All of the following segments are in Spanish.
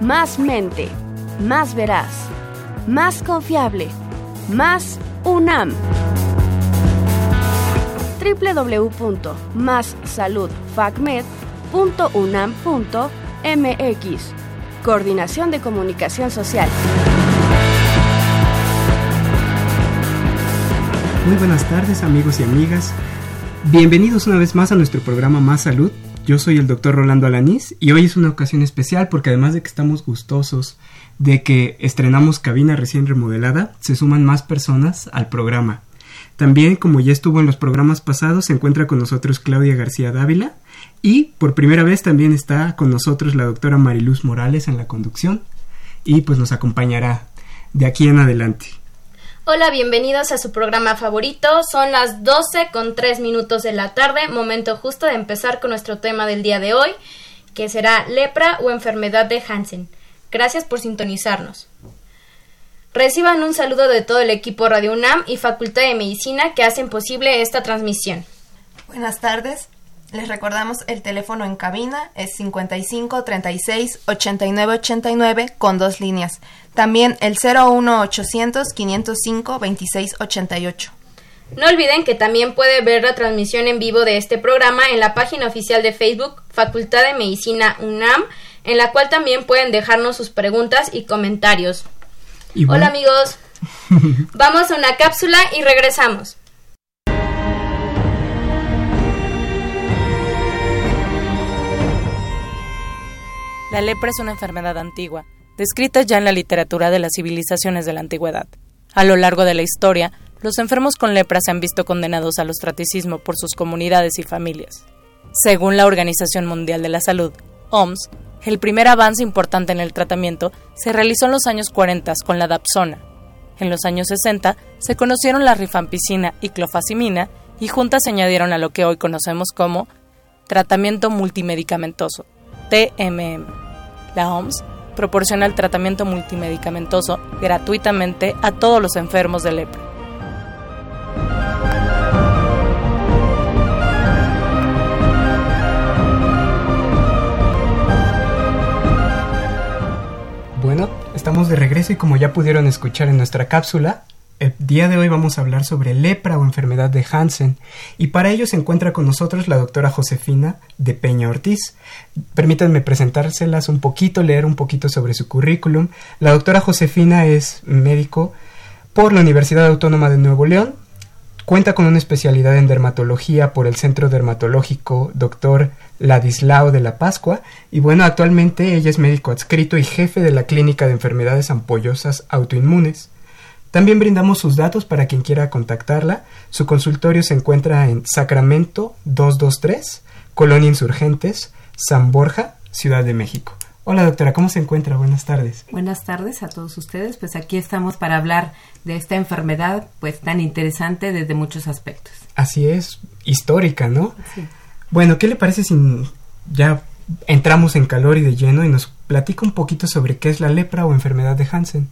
más mente, más veraz, más confiable, más UNAM. www.massaludfacmed.unam.mx Coordinación de Comunicación Social. Muy buenas tardes amigos y amigas. Bienvenidos una vez más a nuestro programa Más Salud yo soy el doctor Rolando Alanís y hoy es una ocasión especial porque además de que estamos gustosos de que estrenamos cabina recién remodelada, se suman más personas al programa. También, como ya estuvo en los programas pasados, se encuentra con nosotros Claudia García Dávila y por primera vez también está con nosotros la doctora Mariluz Morales en la conducción y pues nos acompañará de aquí en adelante. Hola, bienvenidos a su programa favorito. Son las 12 con 3 minutos de la tarde, momento justo de empezar con nuestro tema del día de hoy, que será lepra o enfermedad de Hansen. Gracias por sintonizarnos. Reciban un saludo de todo el equipo Radio UNAM y Facultad de Medicina que hacen posible esta transmisión. Buenas tardes. Les recordamos el teléfono en cabina es 55 36 89 89 con dos líneas. También el 01 800 505 26 88. No olviden que también puede ver la transmisión en vivo de este programa en la página oficial de Facebook Facultad de Medicina UNAM, en la cual también pueden dejarnos sus preguntas y comentarios. Hola amigos, vamos a una cápsula y regresamos. La lepra es una enfermedad antigua, descrita ya en la literatura de las civilizaciones de la antigüedad. A lo largo de la historia, los enfermos con lepra se han visto condenados al ostracismo por sus comunidades y familias. Según la Organización Mundial de la Salud, OMS, el primer avance importante en el tratamiento se realizó en los años 40 con la dapsona. En los años 60 se conocieron la rifampicina y clofazimina y juntas se añadieron a lo que hoy conocemos como tratamiento multimedicamentoso, TMM. La OMS proporciona el tratamiento multimedicamentoso gratuitamente a todos los enfermos de lepra. Bueno, estamos de regreso y como ya pudieron escuchar en nuestra cápsula, el día de hoy vamos a hablar sobre lepra o enfermedad de Hansen y para ello se encuentra con nosotros la doctora Josefina de Peña Ortiz. Permítanme presentárselas un poquito, leer un poquito sobre su currículum. La doctora Josefina es médico por la Universidad Autónoma de Nuevo León. Cuenta con una especialidad en dermatología por el Centro Dermatológico Dr. Ladislao de la Pascua y bueno, actualmente ella es médico adscrito y jefe de la Clínica de Enfermedades Ampollosas Autoinmunes. También brindamos sus datos para quien quiera contactarla. Su consultorio se encuentra en Sacramento 223, Colonia Insurgentes, San Borja, Ciudad de México. Hola doctora, ¿cómo se encuentra? Buenas tardes. Buenas tardes a todos ustedes. Pues aquí estamos para hablar de esta enfermedad pues tan interesante desde muchos aspectos. Así es, histórica, ¿no? Sí. Bueno, ¿qué le parece si ya entramos en calor y de lleno y nos platica un poquito sobre qué es la lepra o enfermedad de Hansen?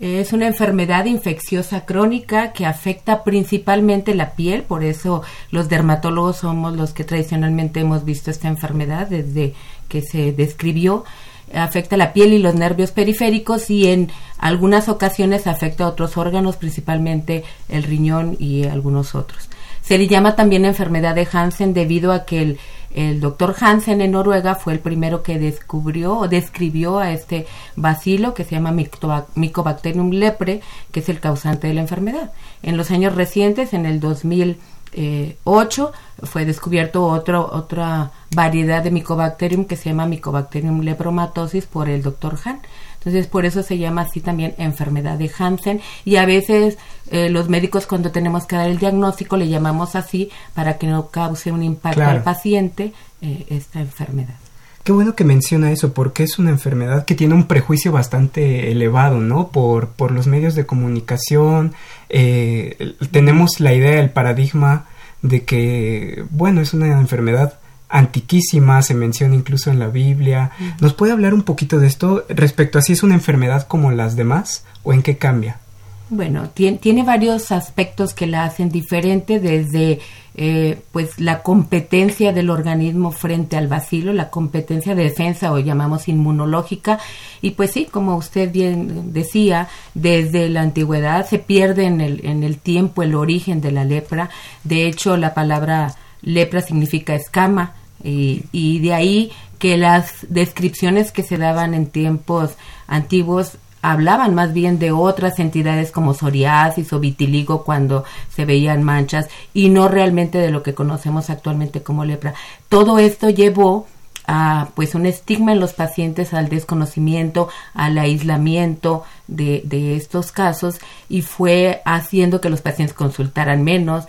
Es una enfermedad infecciosa crónica que afecta principalmente la piel, por eso los dermatólogos somos los que tradicionalmente hemos visto esta enfermedad desde que se describió. Afecta la piel y los nervios periféricos y en algunas ocasiones afecta a otros órganos, principalmente el riñón y algunos otros. Se le llama también enfermedad de Hansen debido a que el el doctor Hansen en Noruega fue el primero que descubrió o describió a este bacilo que se llama Mycobacterium lepre, que es el causante de la enfermedad. En los años recientes, en el 2008, fue descubierto otro, otra variedad de Mycobacterium que se llama Mycobacterium lepromatosis por el doctor Han. Entonces, por eso se llama así también enfermedad de Hansen y a veces eh, los médicos cuando tenemos que dar el diagnóstico le llamamos así para que no cause un impacto al paciente eh, esta enfermedad. Qué bueno que menciona eso, porque es una enfermedad que tiene un prejuicio bastante elevado, ¿no? Por, por los medios de comunicación, eh, tenemos la idea, el paradigma de que, bueno, es una enfermedad antiquísima, se menciona incluso en la Biblia. ¿Nos puede hablar un poquito de esto respecto a si es una enfermedad como las demás o en qué cambia? Bueno, tiene, tiene varios aspectos que la hacen diferente desde eh, pues la competencia del organismo frente al vacilo, la competencia de defensa o llamamos inmunológica y pues sí, como usted bien decía, desde la antigüedad se pierde en el, en el tiempo el origen de la lepra. De hecho, la palabra lepra significa escama y, y de ahí que las descripciones que se daban en tiempos antiguos hablaban más bien de otras entidades como psoriasis o vitiligo cuando se veían manchas y no realmente de lo que conocemos actualmente como lepra. Todo esto llevó a pues un estigma en los pacientes al desconocimiento, al aislamiento de, de estos casos y fue haciendo que los pacientes consultaran menos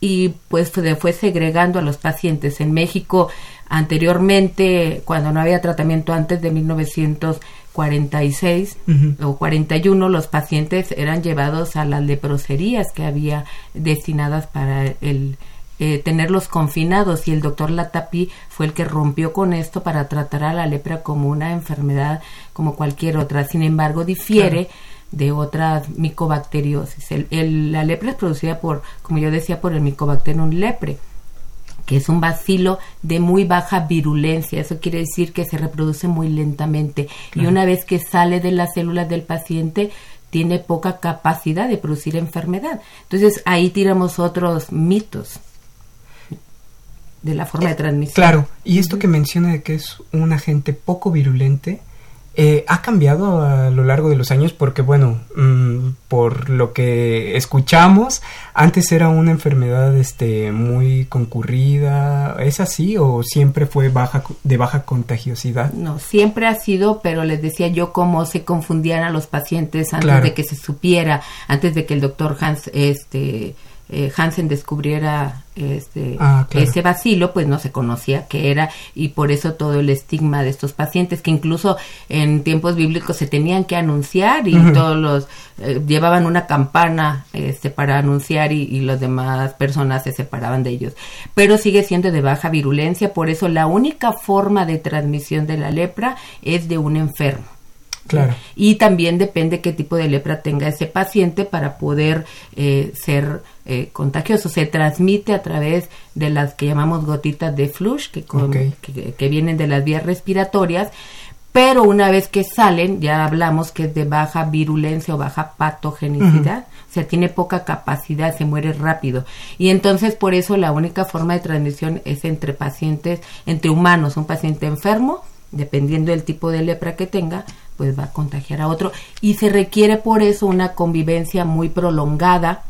y pues se fue segregando a los pacientes. En México anteriormente, cuando no había tratamiento antes de 1946 o 41, los pacientes eran llevados a las leproserías que había destinadas para el eh, tenerlos confinados y el doctor Latapi fue el que rompió con esto para tratar a la lepra como una enfermedad como cualquier otra. Sin embargo, difiere de otras micobacteriosis. El, la lepra es producida por, como yo decía, por el Mycobacterium lepre que es un bacilo de muy baja virulencia. Eso quiere decir que se reproduce muy lentamente. Y una vez que sale de las células del paciente, tiene poca capacidad de producir enfermedad. Entonces ahí tiramos otros mitos de la forma de transmisión. Claro, y esto que menciona de que es un agente poco virulente, eh, ha cambiado a lo largo de los años porque, bueno, mm, por lo que escuchamos, antes era una enfermedad este, muy concurrida. ¿Es así o siempre fue baja, de baja contagiosidad? No, siempre ha sido, pero les decía yo cómo se confundían a los pacientes antes de que se supiera, antes de que el doctor Hans este, eh, Hansen descubriera este, ah, ese vacilo, pues no se conocía qué era y por eso todo el estigma de estos pacientes que incluso en tiempos bíblicos se tenían que anunciar y todos los eh, llevaban una campana este, para anunciar y, y las demás personas se separaban de ellos. Pero sigue siendo de baja virulencia, por eso la única forma de transmisión de la lepra es de un enfermo. Claro. Y también depende qué tipo de lepra tenga ese paciente para poder eh, ser eh, contagioso. Se transmite a través de las que llamamos gotitas de flush, que, que, vienen de las vías respiratorias, pero una vez que salen, ya hablamos que es de baja virulencia o baja patogenicidad, o sea, tiene poca capacidad, se muere rápido. Y entonces por eso la única forma de transmisión es entre pacientes, entre humanos, un paciente enfermo, dependiendo del tipo de lepra que tenga, pues va a contagiar a otro. Y se requiere por eso una convivencia muy prolongada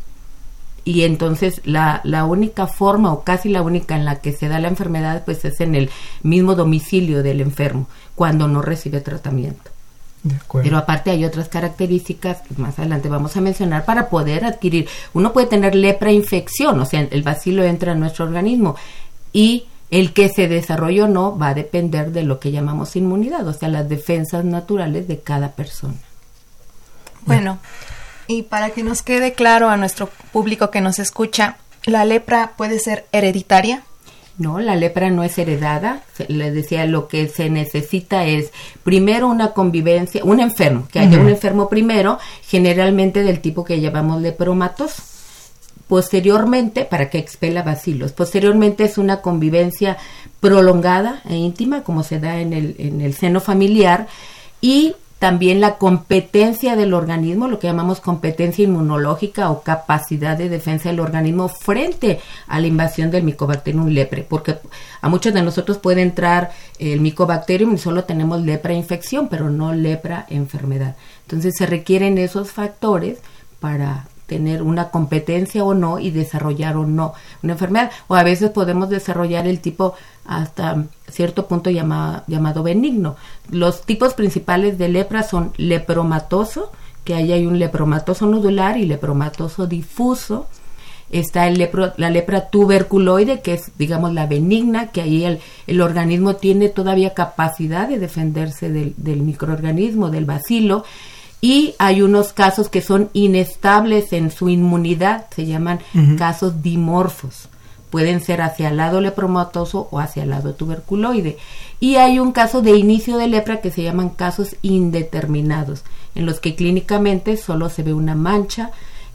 y entonces la, la única forma o casi la única en la que se da la enfermedad pues es en el mismo domicilio del enfermo cuando no recibe tratamiento. Pero aparte hay otras características que más adelante vamos a mencionar para poder adquirir. Uno puede tener lepra infección, o sea, el bacilo entra en nuestro organismo y el que se desarrolle o no va a depender de lo que llamamos inmunidad, o sea, las defensas naturales de cada persona. Bueno, y para que nos quede claro a nuestro público que nos escucha, ¿la lepra puede ser hereditaria? No, la lepra no es heredada. Les decía, lo que se necesita es primero una convivencia, un enfermo, que haya un enfermo primero, generalmente del tipo que llamamos lepromatos. Posteriormente, para que expela bacilos. Posteriormente es una convivencia prolongada e íntima, como se da en el, en el seno familiar, y también la competencia del organismo, lo que llamamos competencia inmunológica o capacidad de defensa del organismo frente a la invasión del Mycobacterium lepre, porque a muchos de nosotros puede entrar el Mycobacterium y solo tenemos lepra infección, pero no lepra enfermedad. Entonces se requieren esos factores para tener una competencia o no y desarrollar o no una enfermedad. O a veces podemos desarrollar el tipo hasta cierto punto llamado benigno. Los tipos principales de lepra son lepromatoso, que ahí hay un lepromatoso nodular y lepromatoso difuso. está el lepro, la lepra tuberculoide, que es, digamos, la benigna, que ahí el, el organismo tiene todavía capacidad de defenderse del, del microorganismo, del bacilo, y hay unos casos que son inestables en su inmunidad, se llaman casos dimorfos. Pueden ser hacia el lado lepromatoso o hacia el lado tuberculoide. Y hay un caso de inicio de lepra que se llaman casos indeterminados, en los que clínicamente solo se ve una mancha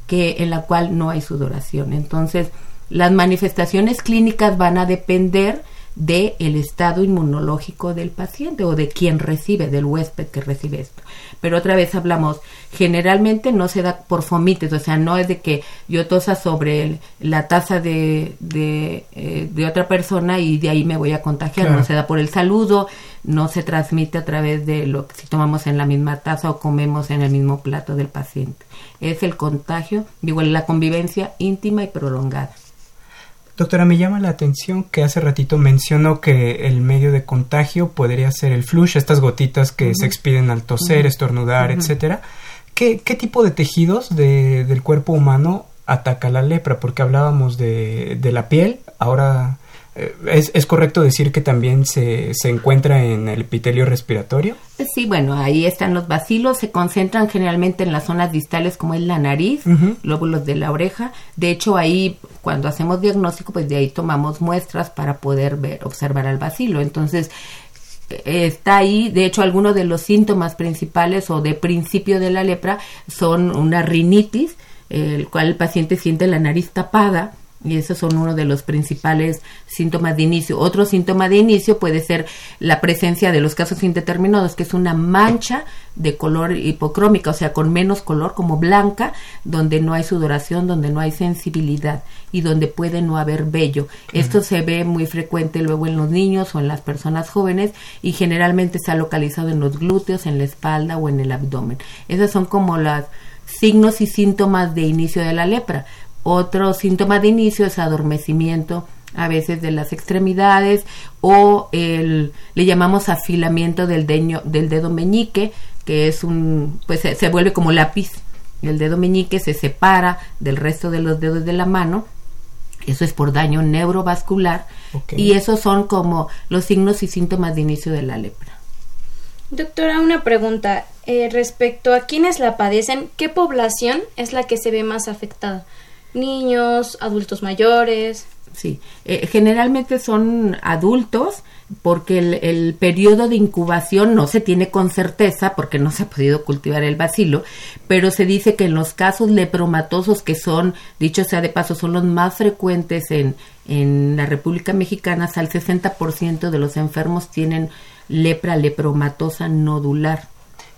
que en la cual no hay sudoración. Entonces, las manifestaciones clínicas van a depender de el estado inmunológico del paciente o de quien recibe, del huésped que recibe esto. Pero otra vez hablamos, generalmente no se da por fomites, o sea, no es de que yo tosa sobre la taza de, de, eh, de, otra persona y de ahí me voy a contagiar, no se da por el saludo, no se transmite a través de lo que si tomamos en la misma taza o comemos en el mismo plato del paciente. Es el contagio, digo, la convivencia íntima y prolongada. Doctora, me llama la atención que hace ratito mencionó que el medio de contagio podría ser el flush, estas gotitas que se expiden al toser, estornudar, etcétera. ¿Qué, ¿Qué, tipo de tejidos de, del cuerpo humano ataca la lepra? Porque hablábamos de, de la piel, ahora ¿Es, ¿Es, correcto decir que también se, se, encuentra en el epitelio respiratorio? Sí, bueno, ahí están los bacilos, se concentran generalmente en las zonas distales como es la nariz, lóbulos de la oreja. De hecho, ahí cuando hacemos diagnóstico, pues de ahí tomamos muestras para poder ver, observar al bacilo. Entonces, está ahí, de hecho, algunos de los síntomas principales o de principio de la lepra son una rinitis, el cual el paciente siente la nariz tapada, y esos son uno de los principales síntomas de inicio. Otro síntoma de inicio puede ser la presencia de los casos indeterminados, que es una mancha de color hipocrómica, o sea, con menos color, como blanca, donde no hay sudoración, donde no hay sensibilidad y donde puede no haber vello. Esto se ve muy frecuente luego en los niños o en las personas jóvenes y generalmente está localizado en los glúteos, en la espalda o en el abdomen. Esos son como los signos y síntomas de inicio de la lepra otro síntoma de inicio es adormecimiento a veces de las extremidades o el, le llamamos afilamiento del, del dedo meñique, que es un, pues se, vuelve como lápiz. El dedo meñique se separa del resto de los dedos de la mano. Eso es por daño neurovascular. Y esos son como los signos y síntomas de inicio de la lepra. Doctora, una pregunta. Eh, respecto a quienes la padecen, ¿qué población es la que se ve más afectada? Niños, adultos mayores. Sí, eh, generalmente son adultos porque el, el, periodo de incubación no se tiene con certeza porque no se ha podido cultivar el bacilo, pero se dice que en los casos lepromatosos que son, dicho sea de paso, son los más frecuentes en, en la República Mexicana, hasta el 60% de los enfermos tienen lepra lepromatosa nodular.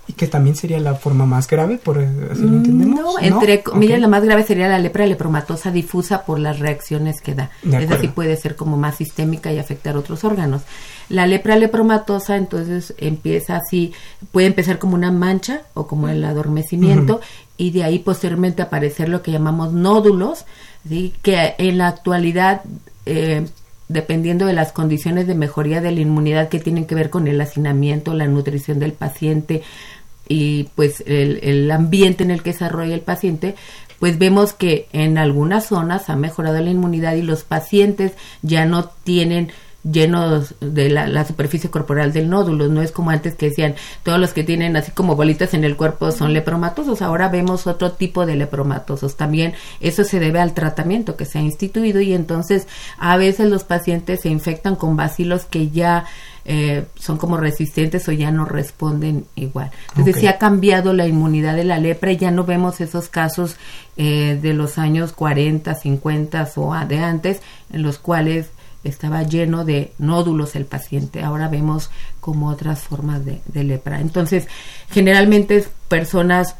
Y que también sería la forma más grave, por así lo entendemos. No, entre comillas, la más grave sería la lepra lepromatosa difusa por las reacciones que da. es decir, puede ser como más sistémica y afectar otros órganos. La lepra lepromatosa, entonces, empieza así, puede empezar como una mancha o como el adormecimiento, y de ahí posteriormente aparecer lo que llamamos nódulos, ¿sí? que en la actualidad. Eh, dependiendo de las condiciones de mejoría de la inmunidad que tienen que ver con el hacinamiento, la nutrición del paciente, y pues el, el ambiente en el que desarrolla el paciente, pues vemos que en algunas zonas ha mejorado la inmunidad y los pacientes ya no tienen llenos de la, superficie corporal del nódulo, no es como antes que decían todos los que tienen así como bolitas en el cuerpo son lepromatosos, ahora vemos otro tipo de lepromatosos, también eso se debe al tratamiento que se ha instituido y entonces a veces los pacientes se infectan con bacilos que ya eh, son como resistentes o ya no responden igual. Entonces si ha cambiado la inmunidad de la lepra y ya no vemos esos casos eh, de los años 40, 50 o de antes en los cuales estaba lleno de nódulos el paciente. Ahora vemos como otras formas de, lepra. Entonces, generalmente personas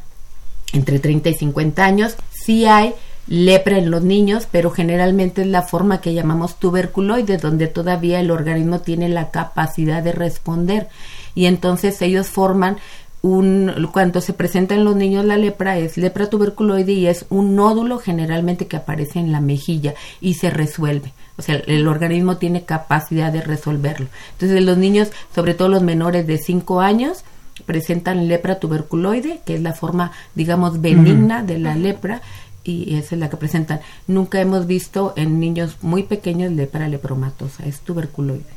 entre 30 y 50 años, sí hay lepra en los niños, pero generalmente es la forma que llamamos tuberculoide, donde todavía el organismo tiene la capacidad de responder. Y entonces ellos forman un, cuando se presenta en los niños la lepra es lepra tuberculoide y es un nódulo generalmente que aparece en la mejilla y se resuelve. O sea, el organismo tiene capacidad de resolverlo. Entonces, los niños, sobre todo los menores de 5 años, presentan lepra tuberculoide, que es la forma, digamos, benigna de la lepra, y esa es la que presentan. Nunca hemos visto en niños muy pequeños lepra lepromatosa, es tuberculoide.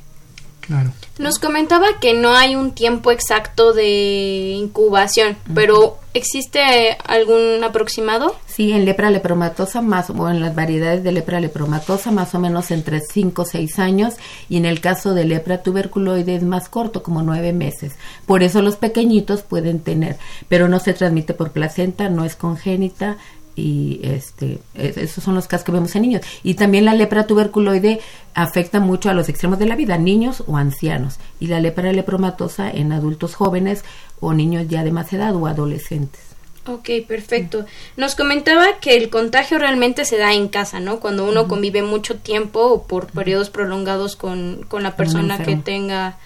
Nos comentaba que no hay un tiempo exacto de incubación, pero ¿existe algún aproximado? Sí, en lepra lepromatosa más o en las variedades de lepra lepromatosa más o menos entre 5 o 6 años y en el caso de lepra tuberculoide es más corto, como 9 meses. Por eso los pequeñitos pueden tener, pero no se transmite por placenta, no es congénita, y este esos son los casos que vemos en niños y también la lepra tuberculoide afecta mucho a los extremos de la vida niños o ancianos y la lepra lepromatosa en adultos jóvenes o niños ya de más edad o adolescentes Ok, perfecto. Nos comentaba que el contagio realmente se da en casa, ¿no? Cuando uno convive mucho tiempo o por periodos prolongados con, con la persona que tenga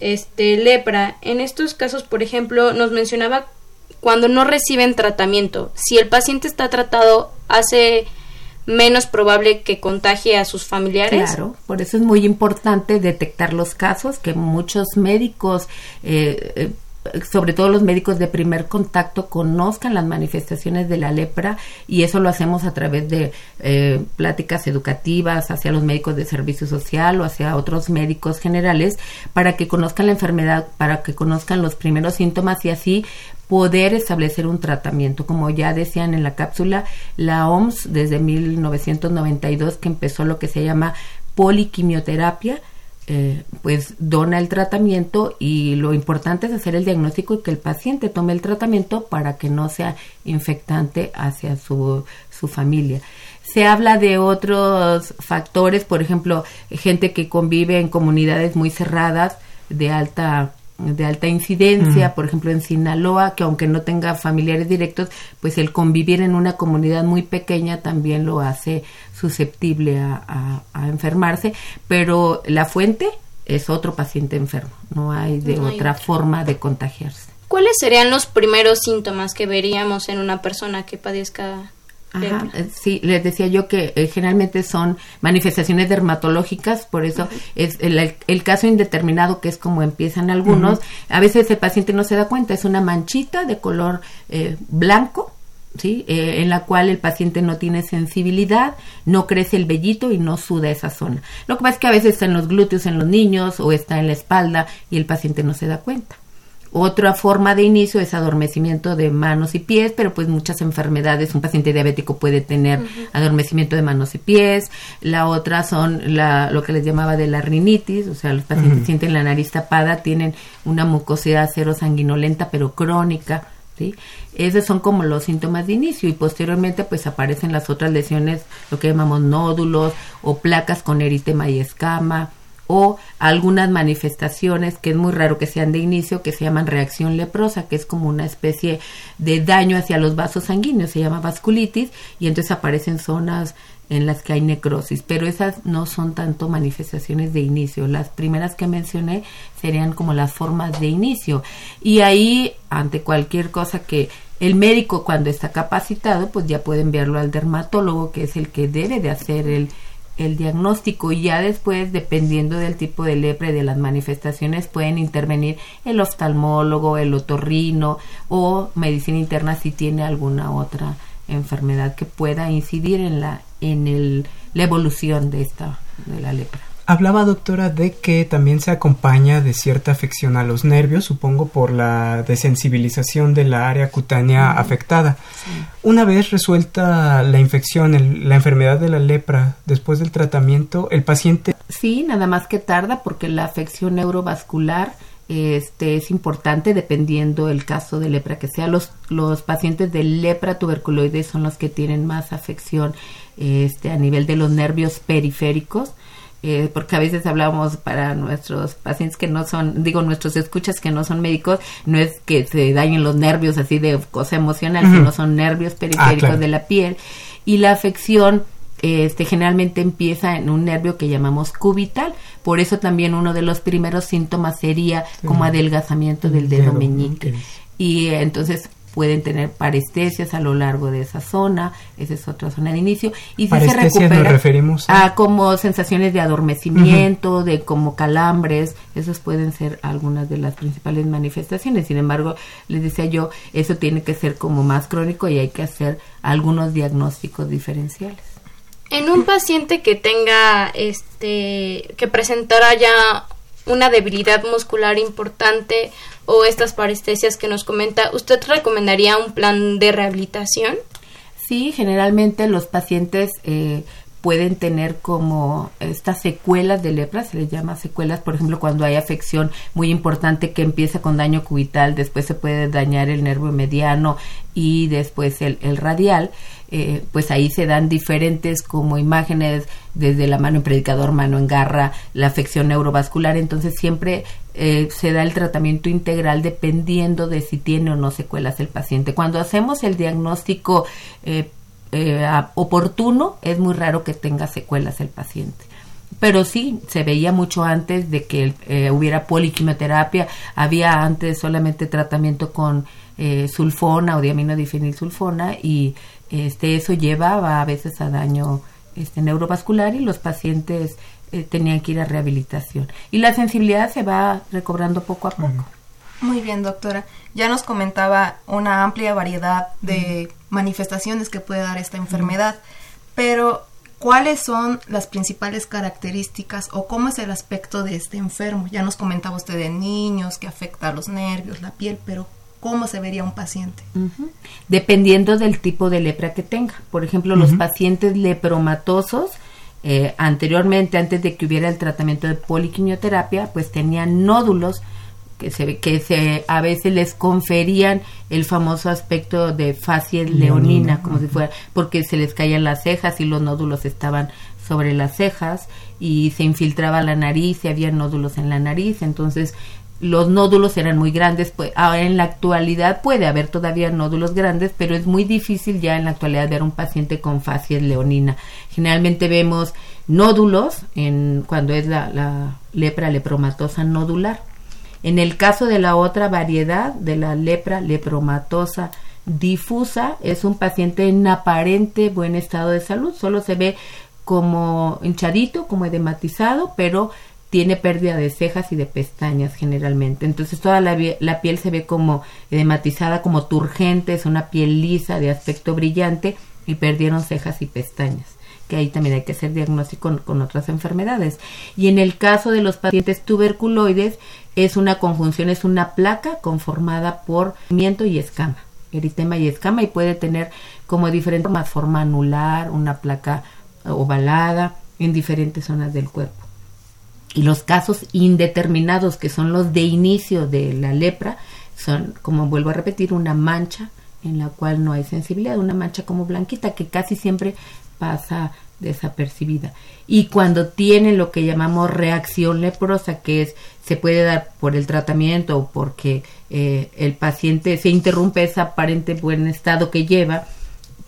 este lepra. En estos casos, por ejemplo, nos mencionaba cuando no reciben tratamiento. Si el paciente está tratado, hace menos probable que contagie a sus familiares. Claro, por eso es muy importante detectar los casos que muchos médicos eh, eh sobre todo los médicos de primer contacto, conozcan las manifestaciones de la lepra y eso lo hacemos a través de eh, pláticas educativas hacia los médicos de servicio social o hacia otros médicos generales para que conozcan la enfermedad, para que conozcan los primeros síntomas y así poder establecer un tratamiento. Como ya decían en la cápsula, la OMS desde 1992 que empezó lo que se llama poliquimioterapia, eh, pues dona el tratamiento y lo importante es hacer el diagnóstico y que el paciente tome el tratamiento para que no sea infectante hacia su, su familia. Se habla de otros factores, por ejemplo, gente que convive en comunidades muy cerradas de alta de alta incidencia, por ejemplo en Sinaloa, que aunque no tenga familiares directos, pues el convivir en una comunidad muy pequeña también lo hace susceptible a, enfermarse, pero la fuente es otro paciente enfermo, no hay de otra forma de contagiarse. ¿Cuáles serían los primeros síntomas que veríamos en una persona que padezca Ajá, eh, sí, les decía yo que eh, generalmente son manifestaciones dermatológicas, por eso es el, caso indeterminado que es como empiezan algunos. A veces el paciente no se da cuenta, es una manchita de color eh, blanco, ¿sí? en la cual el paciente no tiene sensibilidad, no crece el vellito y no suda esa zona. Lo que pasa es que a veces está en los glúteos en los niños o está en la espalda y el paciente no se da cuenta. Otra forma de inicio es adormecimiento de manos y pies, pero pues muchas enfermedades, un paciente diabético puede tener adormecimiento de manos y pies. La otra son la, lo que les llamaba de la rinitis, o sea, los pacientes sienten la nariz tapada, tienen una mucosidad cero sanguinolenta, pero crónica. ¿Sí? Esos son como los síntomas de inicio y posteriormente pues aparecen las otras lesiones, lo que llamamos nódulos o placas con eritema y escama, o algunas manifestaciones que es muy raro que sean de inicio que se llaman reacción leprosa que es como una especie de daño hacia los vasos sanguíneos se llama vasculitis y entonces aparecen zonas en las que hay necrosis. Pero esas no son tanto manifestaciones de inicio. Las primeras que mencioné serían como las formas de inicio. Y ahí ante cualquier cosa que el médico cuando está capacitado pues ya puede enviarlo al dermatólogo que es el que debe de hacer el el diagnóstico y ya después, dependiendo del tipo de lepra y de las manifestaciones, pueden intervenir el oftalmólogo, el otorrino o medicina interna si tiene alguna otra enfermedad que pueda incidir en la en el, la evolución de esta de la lepra. Hablaba, doctora, de que también se acompaña de cierta afección a los nervios, supongo por la desensibilización de la área cutánea afectada. Una vez resuelta la infección, la enfermedad de la lepra, después del tratamiento, el paciente... Sí, nada más que tarda porque la afección neurovascular este es importante dependiendo el caso de lepra que sea. Los los pacientes de lepra tuberculoides son los que tienen más afección este a nivel de los nervios periféricos eh, porque a veces hablamos para nuestros pacientes que no son, digo, nuestros escuchas que no son médicos, no es que se dañen los nervios así de cosa emocional, sino son nervios ah, periféricos de la piel. Y la afección este, generalmente empieza en un nervio que llamamos cubital, por eso también uno de los primeros síntomas sería como adelgazamiento del dedo meñique. Y entonces pueden tener parestesias a lo largo de esa zona, esa es otra zona de inicio, y si se Parestesias recupera nos referimos a como sensaciones de adormecimiento, de como calambres, esas pueden ser algunas de las principales manifestaciones. Sin embargo, les decía yo, eso tiene que ser como más crónico y hay que hacer algunos diagnósticos diferenciales. En un paciente que tenga, este, que presentara ya una debilidad muscular importante o estas parestesias que nos comenta, ¿usted recomendaría un plan de rehabilitación? Sí, generalmente los pacientes eh, pueden tener como estas secuelas de lepra, se les llama secuelas, por ejemplo, cuando hay afección muy importante que empieza con daño cubital, después se puede dañar el nervio mediano y después el, radial. Eh, pues ahí se dan diferentes como imágenes desde la mano en predicador, mano en garra, la afección neurovascular, entonces siempre eh, se da el tratamiento integral dependiendo de si tiene o no secuelas el paciente. Cuando hacemos el diagnóstico eh, oportuno, es muy raro que tenga secuelas el paciente pero sí se veía mucho antes de que hubiera poliquimioterapia había antes solamente tratamiento con sulfona o diaminodifenilsulfona y este, eso llevaba a veces a daño este, neurovascular y los pacientes eh, tenían que ir a rehabilitación. Y la sensibilidad se va recobrando poco a poco. Muy bien, doctora. Ya nos comentaba una amplia variedad de manifestaciones que puede dar esta enfermedad, pero ¿cuáles son las principales características o cómo es el aspecto de este enfermo? Ya nos comentaba usted de niños que afecta a los nervios, la piel, pero cómo se vería un paciente. Dependiendo del tipo de lepra que tenga. Por ejemplo, los pacientes lepromatosos, eh, anteriormente, antes de que hubiera el tratamiento de poliquimioterapia, pues tenían nódulos que se que se a veces les conferían el famoso aspecto de facies leonina, como si fuera porque se les caían las cejas y los nódulos estaban sobre las cejas y se infiltraba la nariz y había nódulos en la nariz, entonces los nódulos eran muy grandes, pues ahora en la actualidad puede haber todavía nódulos grandes, pero es muy difícil ya en la actualidad ver un paciente con facies leonina. Generalmente vemos nódulos en cuando es la, la lepra lepromatosa nodular. En el caso de la otra variedad de la lepra lepromatosa difusa, es un paciente en aparente buen estado de salud, solo se ve como hinchadito, como edematizado, pero tiene pérdida de cejas y de pestañas generalmente. Entonces toda la, piel se ve como edematizada, como turgente, es una piel lisa de aspecto brillante y perdieron cejas y pestañas que ahí también hay que hacer diagnóstico con, otras enfermedades. Y en el caso de los pacientes tuberculoides es una conjunción, es una placa conformada por miento y escama, eritema y escama y puede tener como diferentes formas, forma anular, una placa ovalada en diferentes zonas del cuerpo. Y los casos indeterminados, que son los de inicio de la lepra, son, como vuelvo a repetir, una mancha en la cual no hay sensibilidad, una mancha como blanquita que casi siempre pasa desapercibida. Y cuando tiene lo que llamamos reacción leprosa, que es se puede dar por el tratamiento o porque eh, el paciente se interrumpe ese aparente buen estado que lleva,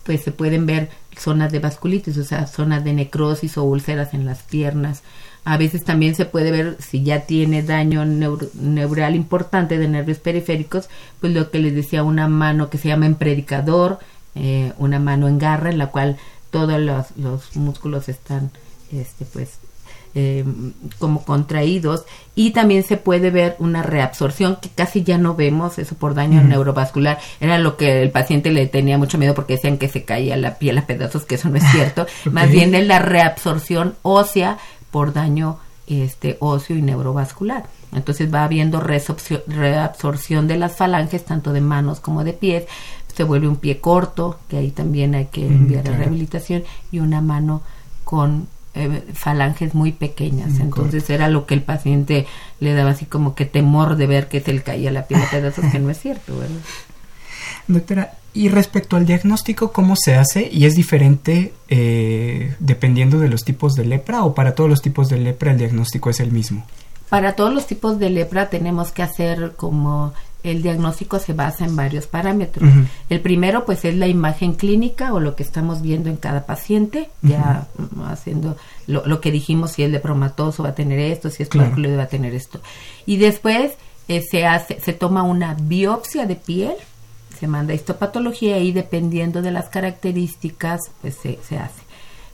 pues se pueden ver zonas de vasculitis, o sea, zonas de necrosis o úlceras en las piernas, a veces también se puede ver si ya tiene daño neural importante de nervios periféricos, pues lo que les decía, una mano que se llama en predicador, eh, una mano en garra, en la cual todos los, músculos están, este, pues, eh, como contraídos y también se puede ver una reabsorción que casi ya no vemos eso por daño neurovascular era lo que el paciente le tenía mucho miedo porque decían que se caía la piel a pedazos que eso no es cierto más bien es la reabsorción ósea por daño este, óseo y neurovascular. Entonces va habiendo reabsorción de las falanges, tanto de manos como de pies. Se vuelve un pie corto, que ahí también hay que enviar a rehabilitación, y una mano con eh, falanges muy pequeñas. Entonces era lo que el paciente le daba así como que temor de ver que se le caía la piel a pedazos, que no es cierto, ¿verdad? Doctora, y respecto al diagnóstico, ¿cómo se hace? ¿Y es diferente eh, dependiendo de los tipos de lepra o para todos los tipos de lepra el diagnóstico es el mismo? Para todos los tipos de lepra tenemos que hacer como el diagnóstico se basa en varios parámetros. El primero pues es la imagen clínica o lo que estamos viendo en cada paciente, ya haciendo lo, que dijimos, si es lepromatoso va a tener esto, si es claro. va a tener esto. Y después eh, se hace, se toma una biopsia de piel se manda histopatología y dependiendo de las características, pues se, se hace.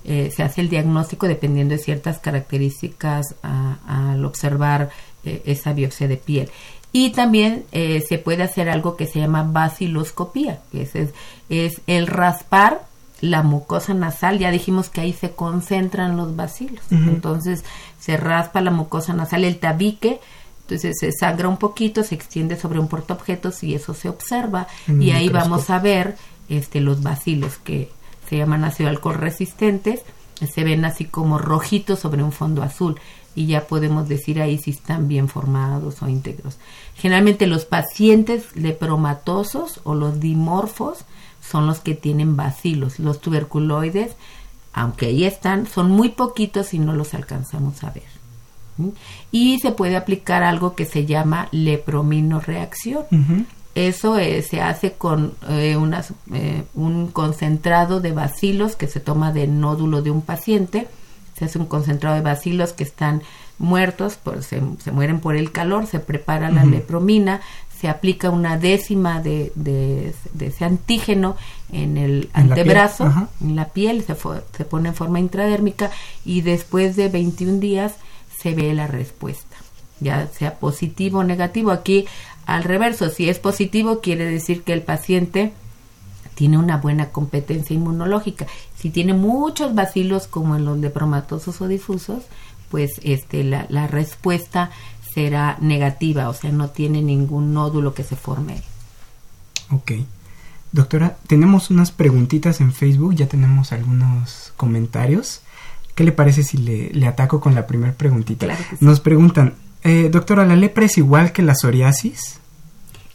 Eh, se hace el diagnóstico dependiendo de ciertas características al observar eh, esa biopsia de piel. Y también eh, se puede hacer algo que se llama baciloscopía, que es, es, el raspar la mucosa nasal. Ya dijimos que ahí se concentran los bacilos. Entonces se raspa la mucosa nasal, el tabique, entonces se sangra un poquito, se extiende sobre un portaobjetos y eso se observa. y ahí vamos a ver este, los bacilos que se llaman ácido alcohol resistentes. Se ven así como rojitos sobre un fondo azul y ya podemos decir ahí si están bien formados o íntegros. Generalmente los pacientes lepromatosos o los dimorfos son los que tienen bacilos. Los tuberculoides, aunque ahí están, son muy poquitos y no los alcanzamos a ver. Y se puede aplicar algo que se llama leprominoreacción. Eso eh, se hace con eh, eh, un concentrado de bacilos que se toma del nódulo de un paciente se hace un concentrado de bacilos que están muertos, pues se, mueren por el calor, se prepara la lepromina, se aplica una décima de, de, ese antígeno en el antebrazo, en la piel, se, se pone en forma intradérmica y después de 21 días se ve la respuesta, ya sea positivo o negativo. Aquí al reverso, si es positivo quiere decir que el paciente tiene una buena competencia inmunológica. Si tiene muchos bacilos como en los lepromatosos o difusos, pues este, la, la respuesta será negativa, o sea, no tiene ningún nódulo que se forme. Ok. Doctora, tenemos unas preguntitas en Facebook, ya tenemos algunos comentarios. ¿Qué le parece si le, ataco con la primera preguntita? Nos preguntan, eh, doctora, ¿la lepra es igual que la psoriasis?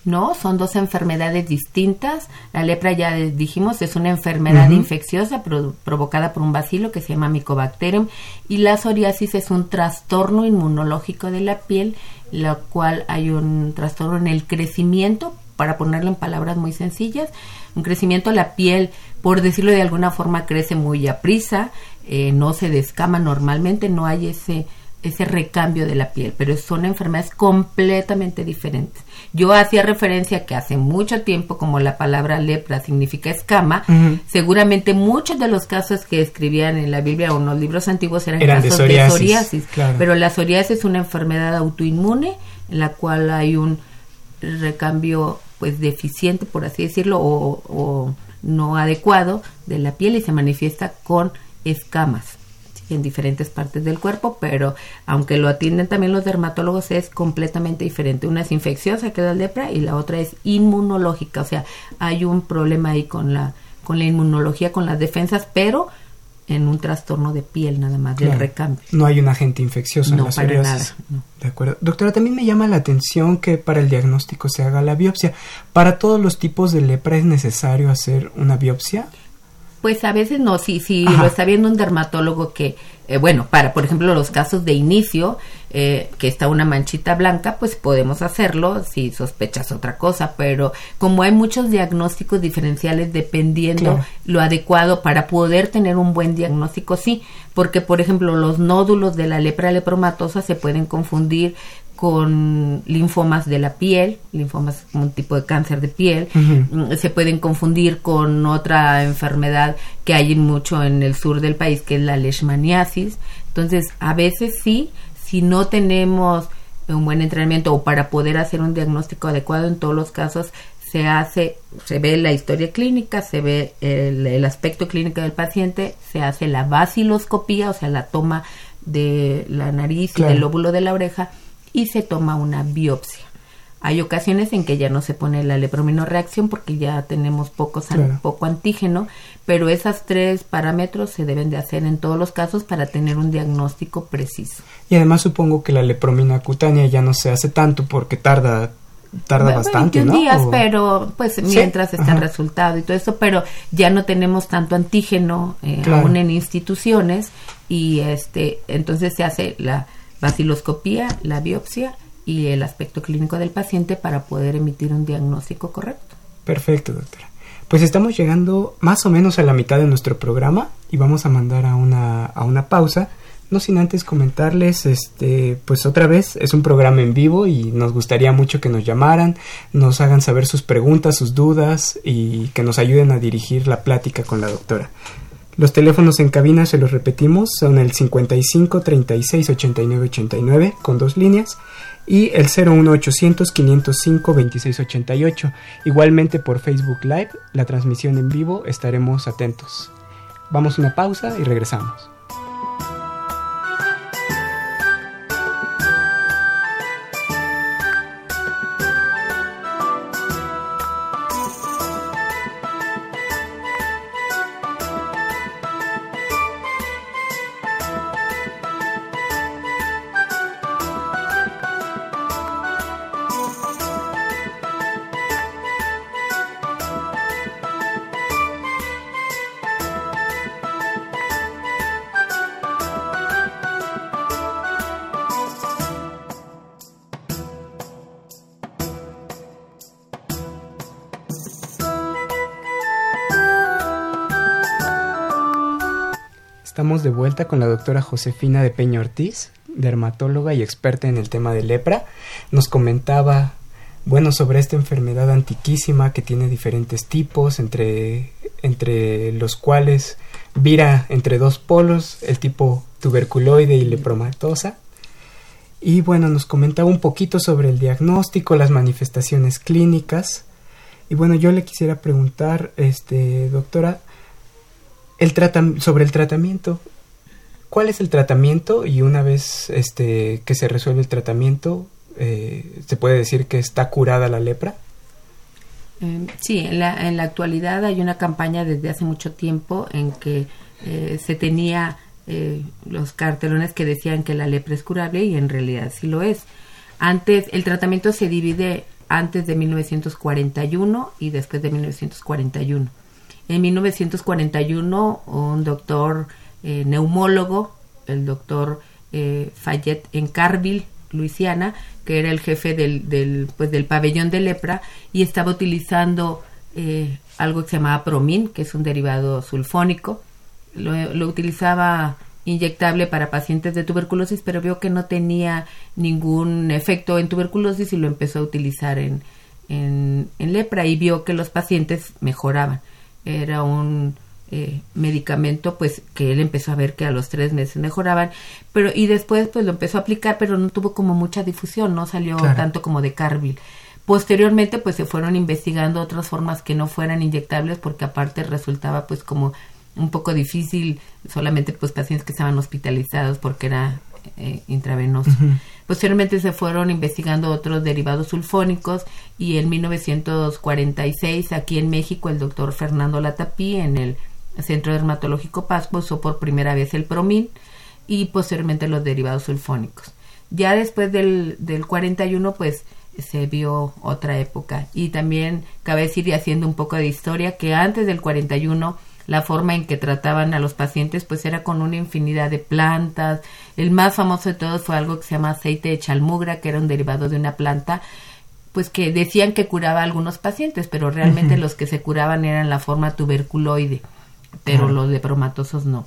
No, son dos enfermedades distintas. La lepra, ya dijimos, es una enfermedad infecciosa provocada por un bacilo que se llama Mycobacterium y la psoriasis es un trastorno inmunológico de la piel, la cual hay un trastorno en el crecimiento, para ponerlo en palabras muy sencillas, un crecimiento, la piel, por decirlo de alguna forma, crece muy a prisa, eh, no se descama normalmente, no hay ese ese recambio de la piel, pero son enfermedades completamente diferentes. Yo hacía referencia que hace mucho tiempo, como la palabra lepra significa escama, seguramente muchos de los casos que escribían en la Biblia o en los libros antiguos eran, casos de psoriasis, pero la psoriasis es una enfermedad autoinmune en la cual hay un recambio pues deficiente, por así decirlo, o, o no adecuado de la piel y se manifiesta con escamas en diferentes partes del cuerpo, pero aunque lo atienden también los dermatólogos es completamente diferente. Una es infecciosa, que es la lepra, y la otra es inmunológica, o sea, hay un problema ahí con la con la inmunología, con las defensas, pero en un trastorno de piel nada más, del recambio. No hay un agente infeccioso en la psoriasis. De acuerdo. Doctora, también me llama la atención que para el diagnóstico se haga la biopsia. ¿Para todos los tipos de lepra es necesario hacer una biopsia? Pues a veces no, si, si lo está viendo un dermatólogo que, eh, bueno, para, por ejemplo, los casos de inicio, eh, que está una manchita blanca, pues podemos hacerlo si sospechas otra cosa, pero como hay muchos diagnósticos diferenciales dependiendo lo adecuado para poder tener un buen diagnóstico, sí, porque, por ejemplo, los nódulos de la lepra lepromatosa se pueden confundir con linfomas de la piel, linfomas como un tipo de cáncer de piel, mm, se pueden confundir con otra enfermedad que hay mucho en el sur del país, que es la leishmaniasis. Entonces, a veces sí, si no tenemos un buen entrenamiento o para poder hacer un diagnóstico adecuado en todos los casos, se hace, se ve la historia clínica, se ve el, aspecto clínico del paciente, se hace la baciloscopía, o sea, la toma de la nariz y del lóbulo de la oreja, y se toma una biopsia. Hay ocasiones en que ya no se pone la reacción porque ya tenemos poco, poco antígeno, pero esos tres parámetros se deben de hacer en todos los casos para tener un diagnóstico preciso. Y además supongo que la lepromina cutánea ya no se hace tanto porque tarda tarda bastante, ¿no? días, pero pues mientras está el resultado y todo eso, pero ya no tenemos tanto antígeno eh, aún en instituciones y este entonces se hace la vaciloscopía, la biopsia y el aspecto clínico del paciente para poder emitir un diagnóstico correcto. Perfecto, doctora. Pues estamos llegando más o menos a la mitad de nuestro programa y vamos a mandar a una, a una pausa. no sin antes comentarles, este, pues otra vez es un programa en vivo y nos gustaría mucho que nos llamaran, nos hagan saber sus preguntas, sus dudas y que nos ayuden a dirigir la plática con la doctora. Los teléfonos en cabina, se los repetimos, son el 55 36 89 89 con dos líneas y el 01 800 505 26 88. Igualmente por Facebook Live, la transmisión en vivo, estaremos atentos. Vamos a una pausa y regresamos. Con la doctora Josefina de Peña Ortiz, dermatóloga y experta en el tema de lepra. Nos comentaba, bueno, sobre esta enfermedad antiquísima que tiene diferentes tipos, entre, entre los cuales vira entre dos polos, el tipo tuberculoide y lepromatosa. Y bueno, nos comentaba un poquito sobre el diagnóstico, las manifestaciones clínicas. Y bueno, yo le quisiera preguntar, este, doctora, el sobre el tratamiento. ¿Cuál es el tratamiento? Y una vez este, que se resuelve el tratamiento, eh, ¿se puede decir que está curada la lepra? Em, sí, en la, en la actualidad hay una campaña desde hace mucho tiempo en que eh, se tenía eh, los cartelones que decían que la lepra es curable y en realidad sí lo es. Antes, el tratamiento se divide antes de 1941 y después de 1941. En 1941, un doctor eh, neumólogo, el doctor eh, Fayette en Carville, Luisiana, que era el jefe del, del, pues, del pabellón de lepra, y estaba utilizando eh, algo que se llamaba Promin, que es un derivado sulfónico. Lo, lo, utilizaba inyectable para pacientes de tuberculosis, pero vio que no tenía ningún efecto en tuberculosis y lo empezó a utilizar en, en, en lepra y vio que los pacientes mejoraban era un eh, medicamento pues que él empezó a ver que a los tres meses mejoraban pero y después pues lo empezó a aplicar pero no tuvo como mucha difusión no salió tanto como de Carville. Posteriormente pues se fueron investigando otras formas que no fueran inyectables porque aparte resultaba pues como un poco difícil solamente pues pacientes que estaban hospitalizados porque era eh, intravenoso. Posteriormente se fueron investigando otros derivados sulfónicos y en 1946 aquí en México el doctor Fernando Latapí en el Centro Dermatológico Pasco usó por primera vez el promil y posteriormente los derivados sulfónicos. Ya después del, del 41 pues se vio otra época y también cabe decir y haciendo un poco de historia que antes del 41 la forma en que trataban a los pacientes pues era con una infinidad de plantas. El más famoso de todos fue algo que se llama aceite de chalmugra, que era un derivado de una planta pues que decían que curaba a algunos pacientes, pero realmente los que se curaban eran la forma tuberculoide, pero los lepromatosos no.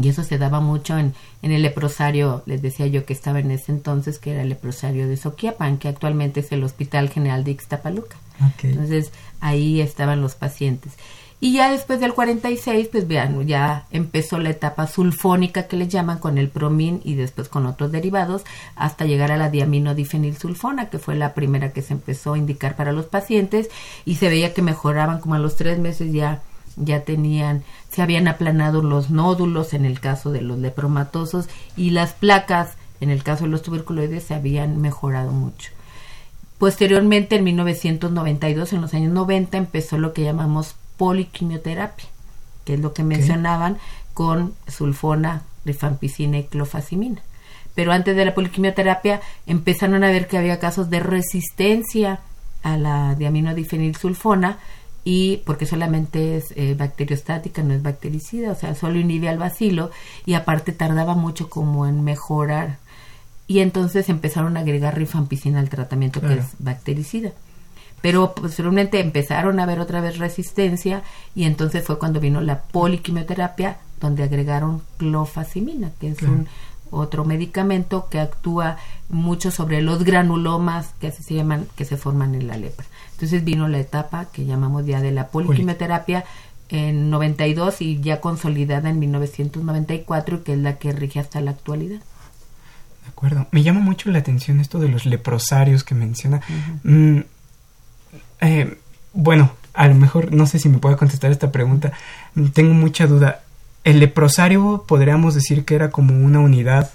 Y eso se daba mucho en, en el leprosario, les decía yo que estaba en ese entonces, que era el leprosario de Soquiapan, que actualmente es el Hospital General de Ixtapaluca. Entonces ahí estaban los pacientes. Y ya después del 46, pues vean, ya empezó la etapa sulfónica que le llaman con el promin y después con otros derivados hasta llegar a la diaminodifenilsulfona, que fue la primera que se empezó a indicar para los pacientes y se veía que mejoraban como a los tres meses ya ya tenían, se habían aplanado los nódulos en el caso de los lepromatosos y las placas en el caso de los tuberculoides se habían mejorado mucho. Posteriormente, en 1992, en los años 90, empezó lo que llamamos poliquimioterapia, que es lo que mencionaban con sulfona, rifampicina y clofazimina. Pero antes de la poliquimioterapia empezaron a ver que había casos de resistencia a la diaminodifenilsulfona y porque solamente es eh, bacteriostática, no es bactericida, o sea, solo inhibe al bacilo y aparte tardaba mucho como en mejorar. Y entonces empezaron a agregar rifampicina al tratamiento que es bactericida. Pero posteriormente empezaron a haber otra vez resistencia y entonces fue cuando vino la poliquimioterapia donde agregaron clofazimina, que es un otro medicamento que actúa mucho sobre los granulomas que se llaman que se forman en la lepra. Entonces vino la etapa que llamamos ya de la poliquimioterapia en 92 y ya consolidada en 1994 que es la que rige hasta la actualidad. De acuerdo. Me llama mucho la atención esto de los leprosarios que menciona. Mm, eh, bueno, a lo mejor no sé si me puede contestar esta pregunta. Tengo mucha duda. ¿El leprosario podríamos decir que era como una unidad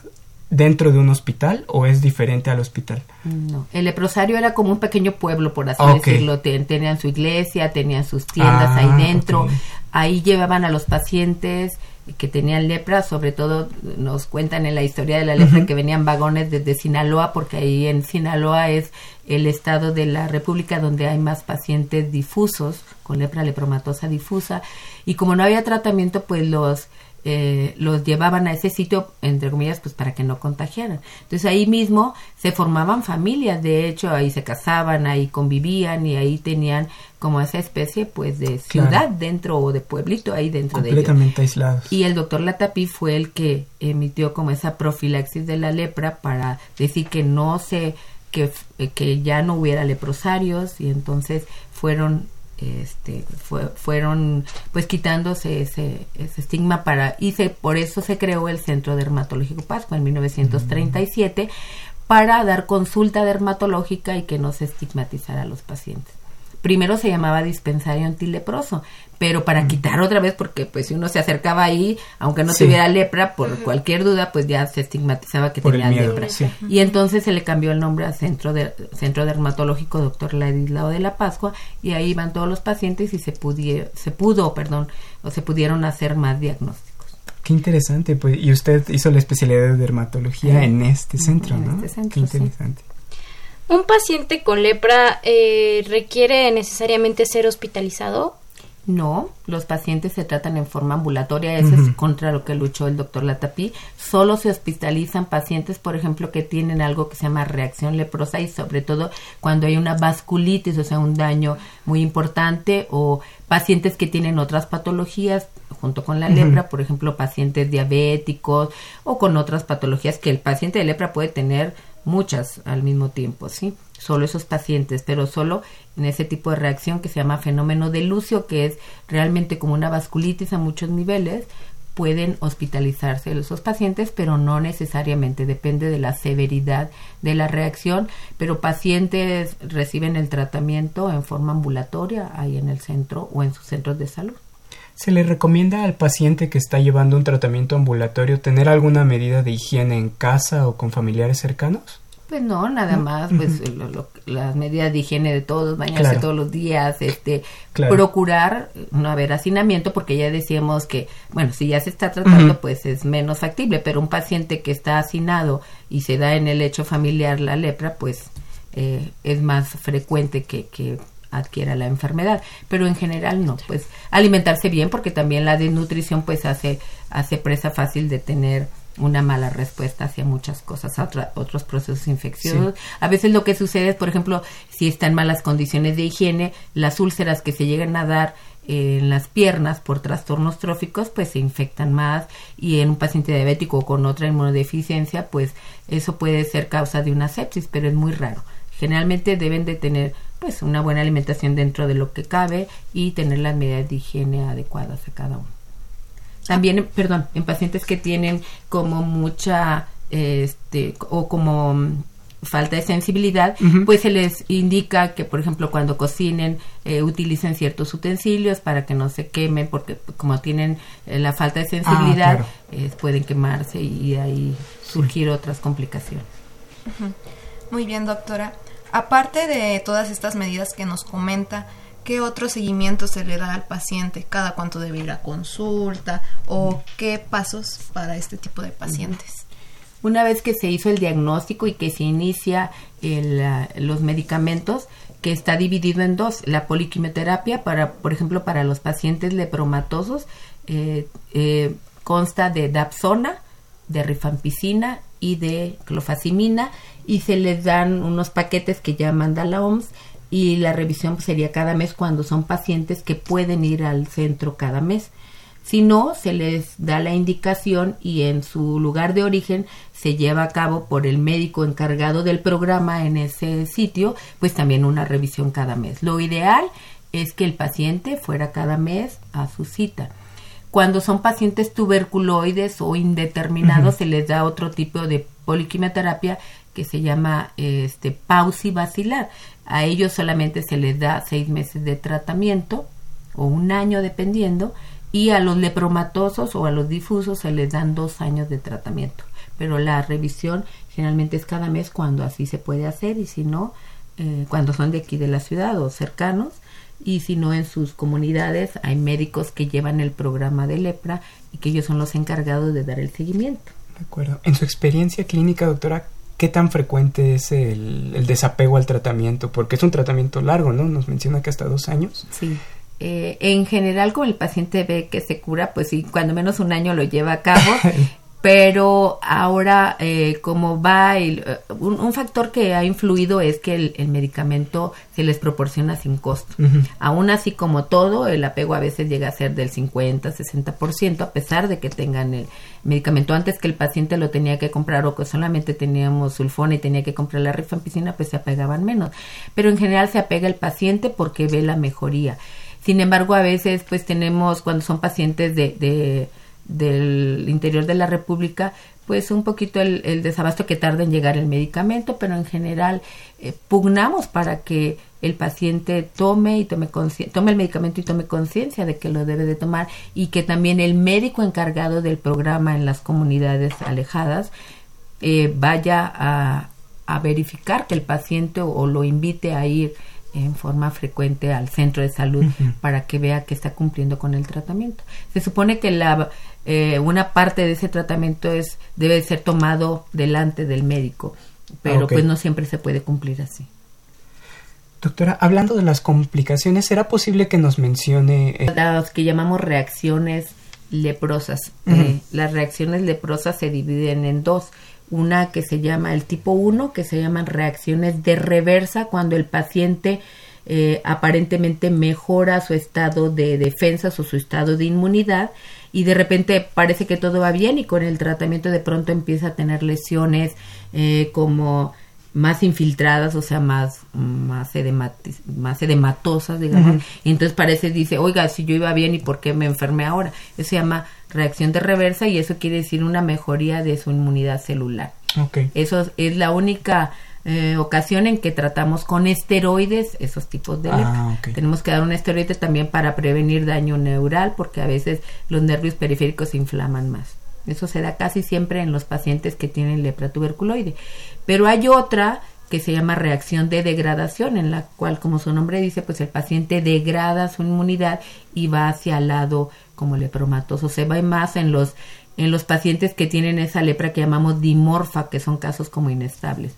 dentro de un hospital o es diferente al hospital? No, el leprosario era como un pequeño pueblo, por así decirlo. tenían su iglesia, tenían sus tiendas ahí ah, dentro. Ahí llevaban a los pacientes que tenían lepra, sobre todo nos cuentan en la historia de la lepra que venían vagones desde Sinaloa, porque ahí en Sinaloa es el estado de la República donde hay más pacientes difusos, con lepra lepromatosa difusa, y como no había tratamiento, pues los eh, los llevaban a ese sitio, entre comillas, pues para que no contagiaran. Entonces ahí mismo se formaban familias, de hecho ahí se casaban, ahí convivían y ahí tenían como esa especie pues de ciudad dentro o de pueblito ahí dentro de ellos. aislados. Y el doctor Latapí fue el que emitió como esa profilaxis de la lepra para decir que no se que, que ya no hubiera leprosarios y entonces fueron este, fueron pues quitándose ese, estigma para y se, por eso se creó el Centro Dermatológico Pascua en 1937 para dar consulta dermatológica y que no se estigmatizara a los pacientes primero se llamaba dispensario antileproso, pero para quitar otra vez, porque pues si uno se acercaba ahí, aunque no tuviera lepra, por cualquier duda, pues ya se estigmatizaba que tenía lepra. Y entonces se le cambió el nombre a Centro, de, Centro Dermatológico Doctor Ladislao de la Pascua, y ahí iban todos los pacientes y se, se pudo, perdón, o se pudieron hacer más diagnósticos. Qué interesante, pues, y usted hizo la especialidad de dermatología en este centro, ¿no? Este centro, Qué interesante. ¿Un paciente con lepra eh, requiere necesariamente ser hospitalizado? No, los pacientes se tratan en forma ambulatoria, eso es contra lo que luchó el doctor Latapí. Solo se hospitalizan pacientes, por ejemplo, que tienen algo que se llama reacción leprosa y sobre todo cuando hay una vasculitis, o sea, un daño muy importante, o pacientes que tienen otras patologías junto con la lepra, por ejemplo, pacientes diabéticos o con otras patologías que el paciente de lepra puede tener muchas al mismo tiempo, ¿sí? Solo esos pacientes, pero solo en ese tipo de reacción que se llama fenómeno de Lucio, que es realmente como una vasculitis a muchos niveles, pueden hospitalizarse esos pacientes, pero no necesariamente, depende de la severidad de la reacción, pero pacientes reciben el tratamiento en forma ambulatoria ahí en el centro o en sus centros de salud. ¿Se le recomienda al paciente que está llevando un tratamiento ambulatorio tener alguna medida de higiene en casa o con familiares cercanos? Pues no, nada más, pues las medidas de higiene de todos, bañarse todos los días, este, procurar no haber hacinamiento, porque ya decíamos que, bueno, si ya se está tratando, pues es menos factible, pero un paciente que está hacinado y se da en el hecho familiar la lepra, pues eh, es más frecuente que, que adquiera la enfermedad, pero en general no, pues alimentarse bien porque también la desnutrición pues hace hace presa fácil de tener una mala respuesta hacia muchas cosas, a otros procesos infecciosos. A veces lo que sucede es, por ejemplo, si está en malas condiciones de higiene, las úlceras que se llegan a dar en las piernas por trastornos tróficos, pues se infectan más y en un paciente diabético con otra inmunodeficiencia, pues eso puede ser causa de una sepsis, pero es muy raro. Generalmente deben de tener pues una buena alimentación dentro de lo que cabe y tener las medidas de higiene adecuadas a cada uno. También, perdón, en pacientes que tienen como mucha, este, o como mm, falta de sensibilidad, pues se les indica que, por ejemplo, cuando cocinen, eh, utilicen ciertos utensilios para que no se quemen, porque como tienen eh, la falta de ah, sensibilidad, eh, pueden quemarse y, ahí surgir otras complicaciones. Muy bien, doctora. Aparte de todas estas medidas que nos comenta, ¿qué otro seguimiento se le da al paciente? ¿Cada cuánto debe ir a consulta? ¿O qué pasos para este tipo de pacientes? Una vez que se hizo el diagnóstico y que se inicia los medicamentos, que está dividido en dos, la poliquimioterapia, para, por ejemplo, para los pacientes lepromatosos, eh, eh, consta de dapsona, de rifampicina y de clofazimina y se les dan unos paquetes que ya manda la OMS y la revisión sería cada mes cuando son pacientes que pueden ir al centro cada mes. Si no, se les da la indicación y en su lugar de origen se lleva a cabo por el médico encargado del programa en ese sitio, pues también una revisión cada mes. Lo ideal es que el paciente fuera cada mes a su cita. Cuando son pacientes tuberculoides o indeterminados, se les da otro tipo de poliquimioterapia que se llama este pausi vacilar. A ellos solamente se les da seis meses de tratamiento o un año dependiendo y a los lepromatosos o a los difusos se les dan dos años de tratamiento. Pero la revisión generalmente es cada mes cuando así se puede hacer y si no, eh, cuando son de aquí de la ciudad o cercanos y si no en sus comunidades hay médicos que llevan el programa de lepra y que ellos son los encargados de dar el seguimiento. De acuerdo. En su experiencia clínica, doctora, ¿qué tan frecuente es el, el desapego al tratamiento? Porque es un tratamiento largo, ¿no? Nos menciona que hasta dos años. Sí. Eh, en general, como el paciente ve que se cura, pues sí, cuando menos un año lo lleva a cabo. pero ahora, eh, como va, el, eh, un, factor que ha influido es que el, medicamento se les proporciona sin costo. Aún así, como todo, el apego a veces llega a ser del 50, 60%, a pesar de que tengan el medicamento. Antes que el paciente lo tenía que comprar o que solamente teníamos sulfona y tenía que comprar la rifampicina, pues se apegaban menos. Pero en general se apega el paciente porque ve la mejoría. Sin embargo, a veces pues tenemos, cuando son pacientes de, del interior de la República, pues un poquito el, desabasto que tarda en llegar el medicamento, pero en general eh, pugnamos para que el paciente tome y tome tome el medicamento y tome conciencia de que lo debe de tomar y que también el médico encargado del programa en las comunidades alejadas eh, vaya a, a, verificar que el paciente o lo invite a ir en forma frecuente al centro de salud para que vea que está cumpliendo con el tratamiento. Se supone que la, eh, una parte de ese tratamiento es debe ser tomado delante del médico, pero pues no siempre se puede cumplir así. Doctora, hablando de las complicaciones, ¿será posible que nos mencione eh, las que llamamos reacciones leprosas? Eh, las reacciones leprosas se dividen en dos una que se llama el tipo 1, que se llaman reacciones de reversa, cuando el paciente eh, aparentemente mejora su estado de defensas o su estado de inmunidad y de repente parece que todo va bien y con el tratamiento de pronto empieza a tener lesiones eh, como más infiltradas, o sea, más, más, más edematosas, digamos. Y entonces parece, dice, oiga, si yo iba bien y por qué me enfermé ahora. Eso se llama reacción de reversa y eso quiere decir una mejoría de su inmunidad celular. Okay. Eso es la única eh, ocasión en que tratamos con esteroides esos tipos de ah, Tenemos que dar un esteroide también para prevenir daño neural porque a veces los nervios periféricos se inflaman más. Eso se da casi siempre en los pacientes que tienen lepra tuberculoide. Pero hay otra que se llama reacción de degradación, en la cual, como su nombre dice, pues el paciente degrada su inmunidad y va hacia el lado como lepromatoso. Se va más en los, en los pacientes que tienen esa lepra que llamamos dimorfa, que son casos como inestables.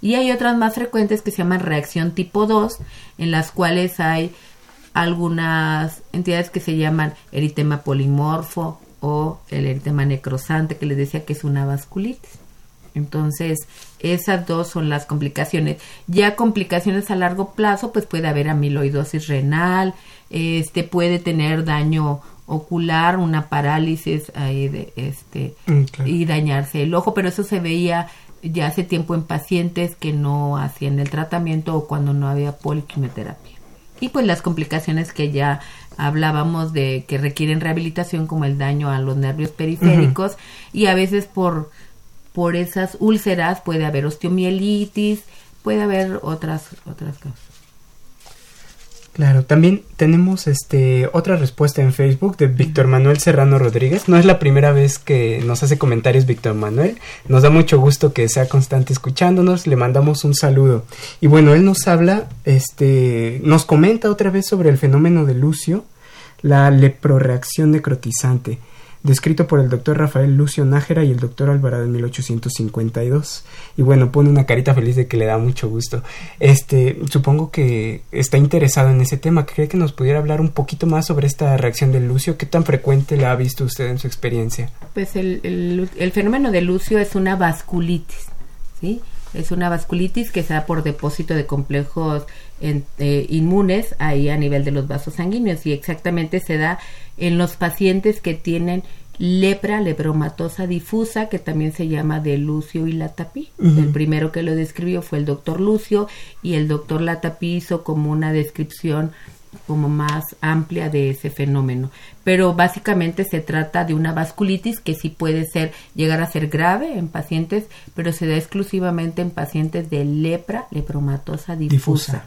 Y hay otras más frecuentes que se llaman reacción tipo 2, en las cuales hay algunas entidades que se llaman eritema polimorfo o el eritema necrosante, que les decía que es una vasculitis. Entonces, esas dos son las complicaciones. Ya complicaciones a largo plazo, pues puede haber amiloidosis renal, este puede tener daño ocular, una parálisis ahí de, este, mm, y dañarse el ojo, pero eso se veía ya hace tiempo en pacientes que no hacían el tratamiento o cuando no había poliquimioterapia. Y pues las complicaciones que ya hablábamos de que requieren rehabilitación como el daño a los nervios periféricos y a veces por por esas úlceras puede haber osteomielitis, puede haber otras otras causas. Claro, también tenemos este otra respuesta en Facebook de Víctor Manuel Serrano Rodríguez. No es la primera vez que nos hace comentarios Víctor Manuel. Nos da mucho gusto que sea constante escuchándonos. Le mandamos un saludo. Y bueno, él nos habla, este, nos comenta otra vez sobre el fenómeno de Lucio, la leproreacción necrotizante descrito por el doctor Rafael Lucio Nájera y el doctor Alvarado en 1852. Y bueno, pone una carita feliz de que le da mucho gusto. Este, supongo que está interesado en ese tema. ¿Cree que nos pudiera hablar un poquito más sobre esta reacción de Lucio? ¿Qué tan frecuente la ha visto usted en su experiencia? Pues el, el, el fenómeno de Lucio es una vasculitis, ¿sí? Es una vasculitis que se da por depósito de complejos eh, inmunes ahí a nivel de los vasos sanguíneos y exactamente se da en los pacientes que tienen lepra lepromatosa difusa, que también se llama de Lucio y Latapí. El primero que lo describió fue el doctor Lucio y el doctor Latapí hizo como una descripción como más amplia de ese fenómeno. Pero básicamente se trata de una vasculitis que sí puede ser, llegar a ser grave en pacientes, pero se da exclusivamente en pacientes de lepra lepromatosa difusa.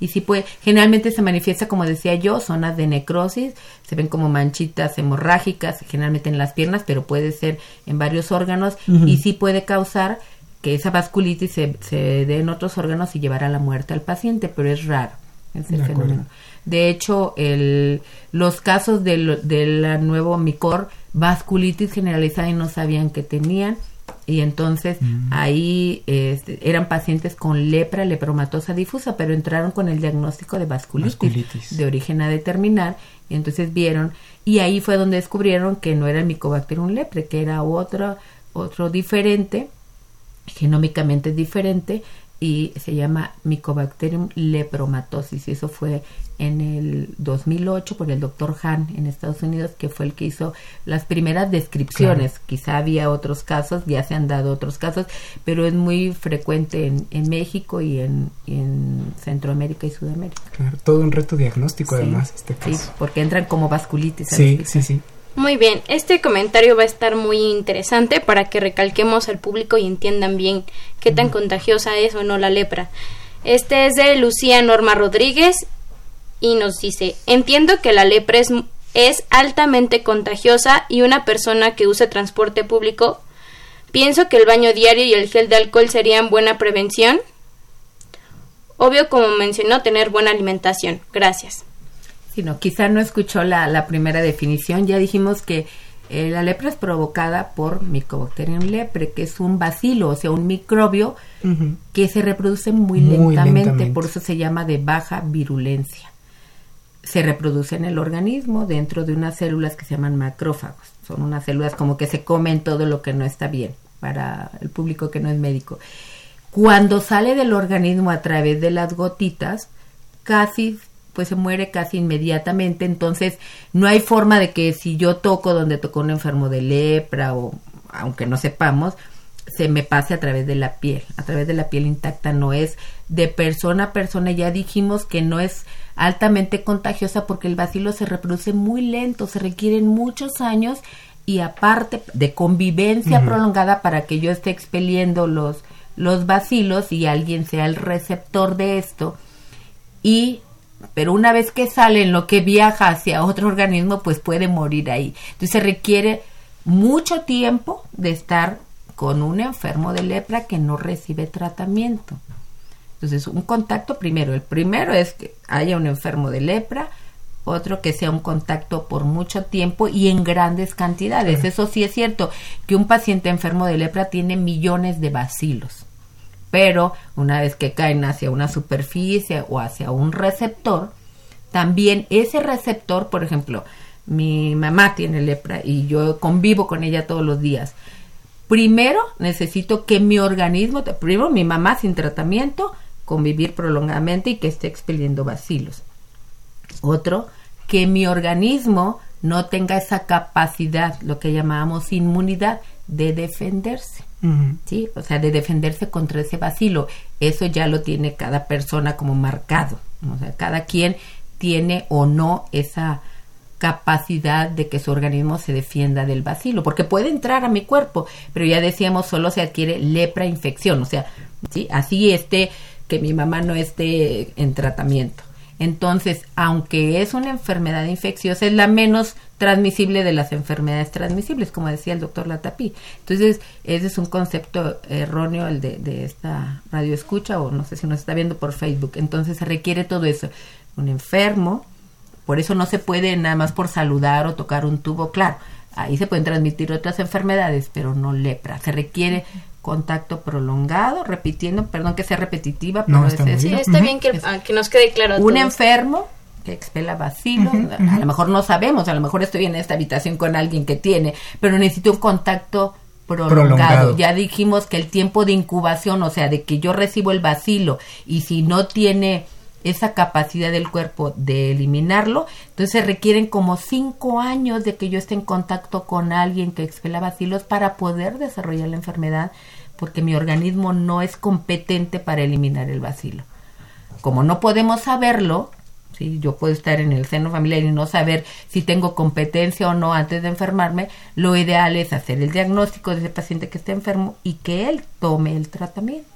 Y sí puede, generalmente se manifiesta, como decía yo, zonas de necrosis, se ven como manchitas hemorrágicas, generalmente en las piernas, pero puede ser en varios órganos y sí puede causar que esa vasculitis se, se dé en otros órganos y llevar a la muerte al paciente, pero es raro ese de fenómeno. De hecho, el, los casos del, del nuevo micor, vasculitis generalizada y no sabían que tenían, y entonces mm. ahí este, eran pacientes con lepra, lepromatosa difusa, pero entraron con el diagnóstico de vasculitis, de origen a determinar y entonces vieron y ahí fue donde descubrieron que no era el Mycobacterium lepre, que era otro otro diferente, genómicamente diferente y se llama Mycobacterium lepromatosis y eso fue en el 2008 por el doctor Han en Estados Unidos que fue el que hizo las primeras descripciones. Quizá había otros casos ya se han dado otros casos pero es muy frecuente en, en México y en, en, Centroamérica y Sudamérica. Claro todo un reto diagnóstico además este caso. sí porque entran como vasculitis sí sí sí muy bien, este comentario va a estar muy interesante para que recalquemos al público y entiendan bien qué tan contagiosa es o no la lepra. Este es de Lucía Norma Rodríguez y nos dice, entiendo que la lepra es, es altamente contagiosa y una persona que use transporte público, pienso que el baño diario y el gel de alcohol serían buena prevención. Obvio, como mencionó, tener buena alimentación. Gracias sino quizá no escuchó la, la primera definición. Ya dijimos que eh, la lepra es provocada por Mycobacterium lepre, que es un bacilo, o sea, un microbio que se reproduce muy, lentamente, por eso se llama de baja virulencia. Se reproduce en el organismo dentro de unas células que se llaman macrófagos. Son unas células como que se comen todo lo que no está bien para el público que no es médico. Cuando sale del organismo a través de las gotitas, casi se muere casi inmediatamente, entonces no hay forma de que si yo toco donde tocó un enfermo de lepra o aunque no sepamos, se me pase a través de la piel, a través de la piel intacta, no es. De persona a persona, ya dijimos que no es altamente contagiosa porque el bacilo se reproduce muy lento, se requieren muchos años y aparte de convivencia prolongada para que yo esté expeliendo los, los bacilos y alguien sea el receptor de esto y pero una vez que sale en lo que viaja hacia otro organismo, pues puede morir ahí. Entonces se requiere mucho tiempo de estar con un enfermo de lepra que no recibe tratamiento. Entonces, un contacto primero, el primero es que haya un enfermo de lepra, otro que sea un contacto por mucho tiempo y en grandes cantidades. Eso sí es cierto, que un paciente enfermo de lepra tiene millones de bacilos pero una vez que caen hacia una superficie o hacia un receptor, también ese receptor, por ejemplo, mi mamá tiene lepra y yo convivo con ella todos los días. Primero necesito que mi organismo, primero mi mamá sin tratamiento, convivir prolongadamente y que esté expeliendo bacilos. Otro, que mi organismo no tenga esa capacidad, lo que llamamos inmunidad, de defenderse. ¿Sí? O sea, de defenderse contra ese vacilo. Eso ya lo tiene cada persona como marcado. O sea, cada quien tiene o no esa capacidad de que su organismo se defienda del vacilo, porque puede entrar a mi cuerpo, pero ya decíamos, solo se adquiere lepra infección, o sea, ¿sí? así esté, que mi mamá no esté en tratamiento. Entonces, aunque es una enfermedad infecciosa, es la menos transmisible de las enfermedades transmisibles, como decía el doctor Latapí. Entonces, ese es un concepto erróneo el de, de esta radio escucha o no sé si nos está viendo por Facebook. Entonces, se requiere todo eso. Un enfermo, por eso no se puede nada más por saludar o tocar un tubo, claro. Ahí se pueden transmitir otras enfermedades, pero no lepra. Se requiere contacto prolongado, repitiendo, perdón que sea repetitiva, pero está, bien. está bien que, ah, que, nos quede claro. Un enfermo que expela vacilos, a lo mejor no sabemos, a lo mejor estoy en esta habitación con alguien que tiene, pero necesito un contacto prolongado. Ya dijimos que el tiempo de incubación, o sea, de que yo recibo el vacilo y si no tiene esa capacidad del cuerpo de eliminarlo, entonces requieren como cinco años de que yo esté en contacto con alguien que expela bacilos para poder desarrollar la enfermedad, porque mi organismo no es competente para eliminar el bacilo. Como no podemos saberlo, ¿sí? yo puedo estar en el seno familiar y no saber si tengo competencia o no antes de enfermarme, lo ideal es hacer el diagnóstico de ese paciente que está enfermo y que él tome el tratamiento.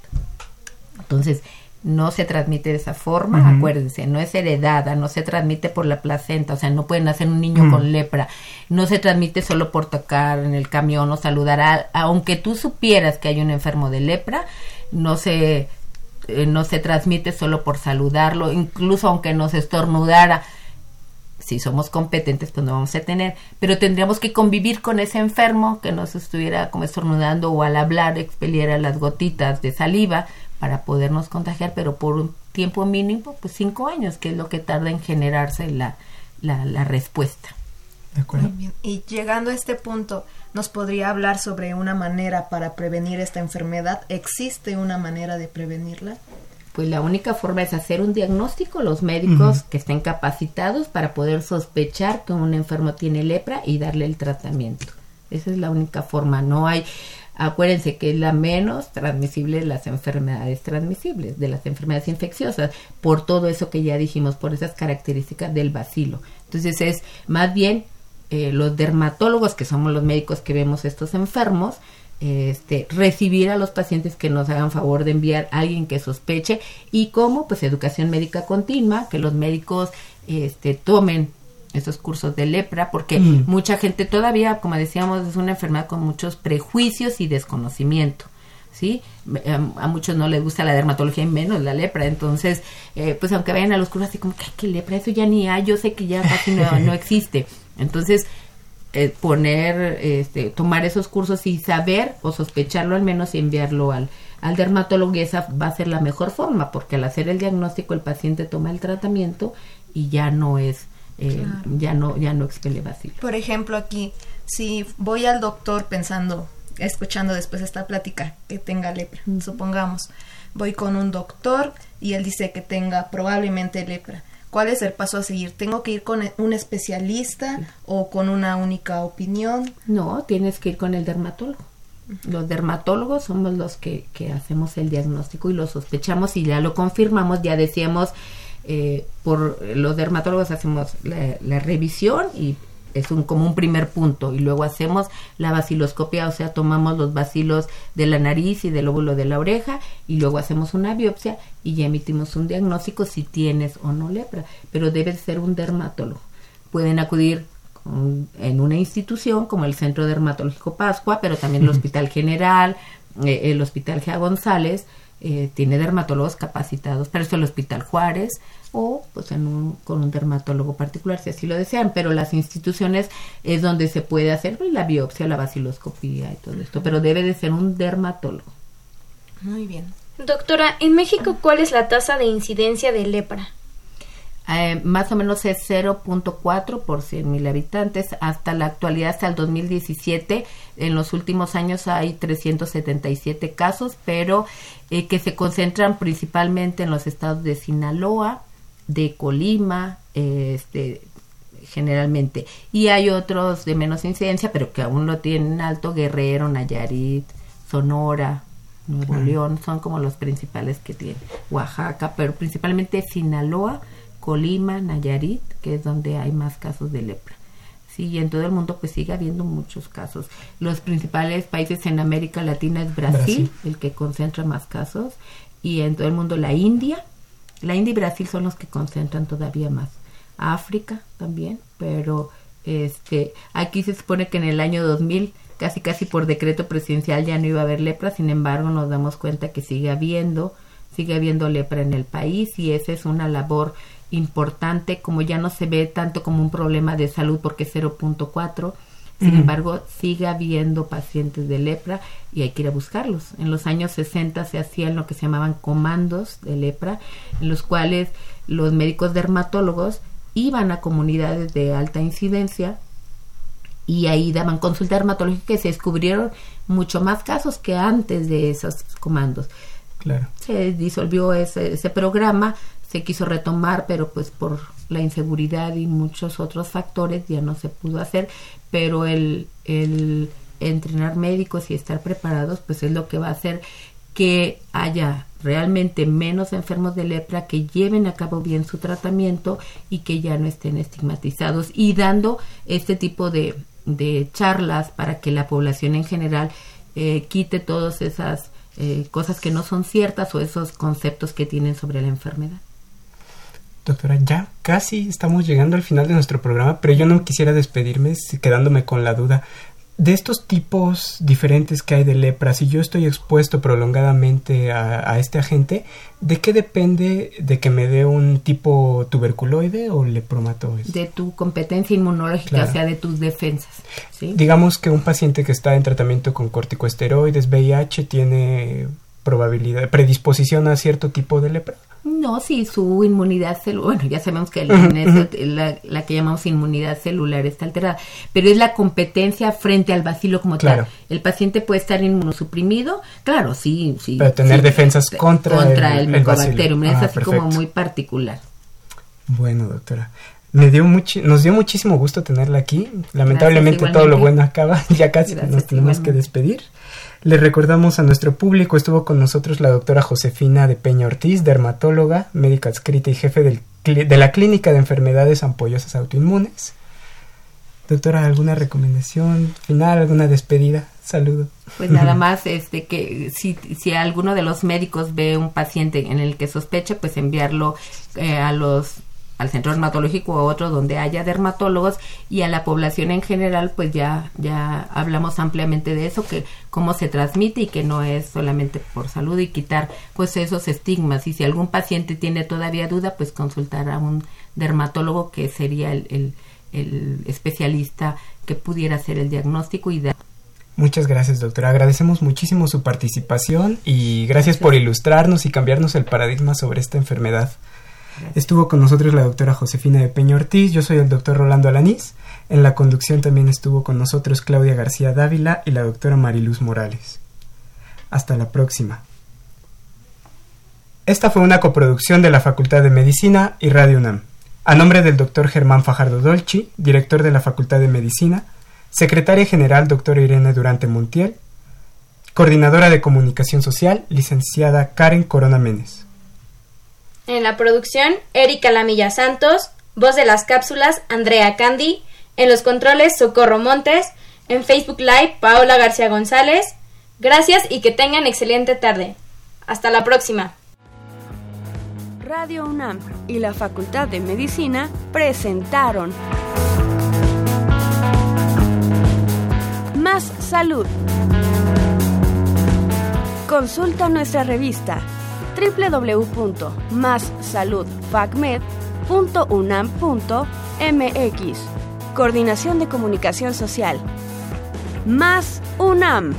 Entonces, no se transmite de esa forma, acuérdense, no es heredada, no se transmite por la placenta, o sea, no pueden nacer un niño con lepra, no se transmite solo por tocar en el camión o saludar, a, aunque tú supieras que hay un enfermo de lepra, no se, eh, no se transmite solo por saludarlo, incluso aunque nos estornudara, si somos competentes, pues no vamos a tener, pero tendríamos que convivir con ese enfermo que nos estuviera como estornudando o al hablar expeliera las gotitas de saliva, para podernos contagiar, pero por un tiempo mínimo, pues cinco años, que es lo que tarda en generarse la, la, respuesta. De acuerdo. Y llegando a este punto, ¿nos podría hablar sobre una manera para prevenir esta enfermedad? ¿Existe una manera de prevenirla? Pues la única forma es hacer un diagnóstico, los médicos que estén capacitados para poder sospechar que un enfermo tiene lepra y darle el tratamiento. Esa es la única forma. No hay, Acuérdense que es la menos transmisible de las enfermedades transmisibles, de las enfermedades infecciosas, por todo eso que ya dijimos, por esas características del bacilo. Entonces es más bien eh, los dermatólogos, que somos los médicos que vemos estos enfermos, este, recibir a los pacientes que nos hagan favor de enviar a alguien que sospeche y como pues educación médica continua, que los médicos este, tomen esos cursos de lepra, porque mm. mucha gente todavía, como decíamos, es una enfermedad con muchos prejuicios y desconocimiento. ¿sí? A, muchos no les gusta la dermatología y menos la lepra, entonces, eh, pues aunque vayan a los cursos así como que, ¿qué lepra? Eso ya ni hay, yo sé que ya casi no, existe. Entonces, eh, poner, este, tomar esos cursos y saber o sospecharlo al menos y enviarlo al, al dermatólogo y esa va a ser la mejor forma, porque al hacer el diagnóstico el paciente toma el tratamiento y ya no es eh, ya no ya no expele vacilo. Por ejemplo, aquí si voy al doctor pensando, escuchando después esta plática que tenga lepra, supongamos, voy con un doctor y él dice que tenga probablemente lepra. ¿Cuál es el paso a seguir? ¿Tengo que ir con un especialista o con una única opinión? No, tienes que ir con el dermatólogo. Los dermatólogos somos los que, que hacemos el diagnóstico y lo sospechamos y ya lo confirmamos, ya decíamos eh, por los dermatólogos hacemos la, revisión y es un, como un primer punto y luego hacemos la baciloscopia, o sea, tomamos los bacilos de la nariz y del óvulo de la oreja y luego hacemos una biopsia y ya emitimos un diagnóstico si tienes o no lepra, pero debe ser un dermatólogo. Pueden acudir en una institución como el Centro Dermatológico Pascua, pero también el Hospital General, eh, el Hospital Gea González, eh, tiene dermatólogos capacitados, para eso el Hospital Juárez o pues en un, con un dermatólogo particular si así lo desean, pero las instituciones es donde se puede hacer la biopsia, la baciloscopía y todo esto, pero debe de ser un dermatólogo. Muy bien. Doctora, en México, ¿cuál es la tasa de incidencia de lepra? Eh, más o menos es 0.4 por 100 mil habitantes. Hasta la actualidad, hasta el 2017, en los últimos años hay 377 casos, pero eh, que se concentran principalmente en los estados de Sinaloa, de Colima, este, generalmente. Y hay otros de menos incidencia, pero que aún lo tienen alto, Guerrero, Nayarit, Sonora, Nuevo León, son como los principales que tienen. Oaxaca, pero principalmente Sinaloa, Colima, Nayarit, que es donde hay más casos de lepra. Sí, y en todo el mundo pues sigue habiendo muchos casos. Los principales países en América Latina es Brasil, el que concentra más casos, y en todo el mundo la India. La India y Brasil son los que concentran todavía más. África también, pero este aquí se supone que en el año 2000 casi casi por decreto presidencial ya no iba a haber lepra, sin embargo nos damos cuenta que sigue habiendo, sigue habiendo lepra en el país y esa es una labor importante, como ya no se ve tanto como un problema de salud porque es 0.4, sin embargo, sigue habiendo pacientes de lepra y hay que ir a buscarlos. En los años 60 se hacían lo que se llamaban comandos de lepra, en los cuales los médicos dermatólogos iban a comunidades de alta incidencia y ahí daban consulta dermatológica que se descubrieron mucho más casos que antes de esos comandos. Claro. Se disolvió ese, ese programa, se quiso retomar, pero pues por la inseguridad y muchos otros factores ya no se pudo hacer, pero el, el entrenar médicos y estar preparados pues es lo que va a hacer que haya realmente menos enfermos de lepra que lleven a cabo bien su tratamiento y que ya no estén estigmatizados y dando este tipo de, de charlas para que la población en general eh, quite todas esas eh, cosas que no son ciertas o esos conceptos que tienen sobre la enfermedad. Doctora, ya casi estamos llegando al final de nuestro programa, pero yo no quisiera despedirme quedándome con la duda de estos tipos diferentes que hay de lepra, si yo estoy expuesto prolongadamente a, este agente, ¿de qué depende de que me dé un tipo tuberculoide o lepromatoide? De tu competencia inmunológica, o sea, de tus defensas. Digamos que un paciente que está en tratamiento con corticosteroides, VIH, tiene probabilidad, predisposición a cierto tipo de lepra. No, sí, su inmunidad celular, bueno, ya sabemos que la, que llamamos inmunidad celular está alterada, pero es la competencia frente al bacilo como tal. El paciente puede estar inmunosuprimido, claro, sí, sí. Pero tener defensas contra, contra el, el, es ah, así como muy particular. Bueno, doctora. Me dio mucho, nos dio muchísimo gusto tenerla aquí. Lamentablemente todo lo bueno acaba, ya casi nos tenemos que despedir. Le recordamos a nuestro público, estuvo con nosotros la doctora Josefina de Peña Ortiz, dermatóloga, médica adscrita y jefe del, de la Clínica de Enfermedades Ampollosas Autoinmunes. Doctora, ¿alguna recomendación final, alguna despedida? Saludo. Pues nada más, este, que si, si alguno de los médicos ve un paciente en el que sospecha, pues enviarlo eh, a los al centro dermatológico o otro donde haya dermatólogos y a la población en general pues ya ya hablamos ampliamente de eso que cómo se transmite y que no es solamente por salud y quitar pues esos estigmas y si algún paciente tiene todavía duda pues consultar a un dermatólogo que sería el, el, especialista que pudiera hacer el diagnóstico y dar Muchas gracias, doctora. Agradecemos muchísimo su participación y gracias por ilustrarnos y cambiarnos el paradigma sobre esta enfermedad. Estuvo con nosotros la doctora Josefina de Peña Ortiz, yo soy el doctor Rolando Alanís. En la conducción también estuvo con nosotros Claudia García Dávila y la doctora Mariluz Morales. Hasta la próxima. Esta fue una coproducción de la Facultad de Medicina y Radio UNAM. A nombre del doctor Germán Fajardo Dolci, director de la Facultad de Medicina, secretaria general doctora Irene Durante Montiel, coordinadora de comunicación social, licenciada Karen Corona Méndez. En la producción, Erika Lamilla Santos, voz de las cápsulas, Andrea Candy, en los controles, Socorro Montes, en Facebook Live, Paola García González. Gracias y que tengan excelente tarde. Hasta la próxima. Radio UNAM y la Facultad de Medicina presentaron Más Salud. Consulta nuestra revista www.massaludfacmed.unam.mx. Coordinación de Comunicación Social. Más UNAM.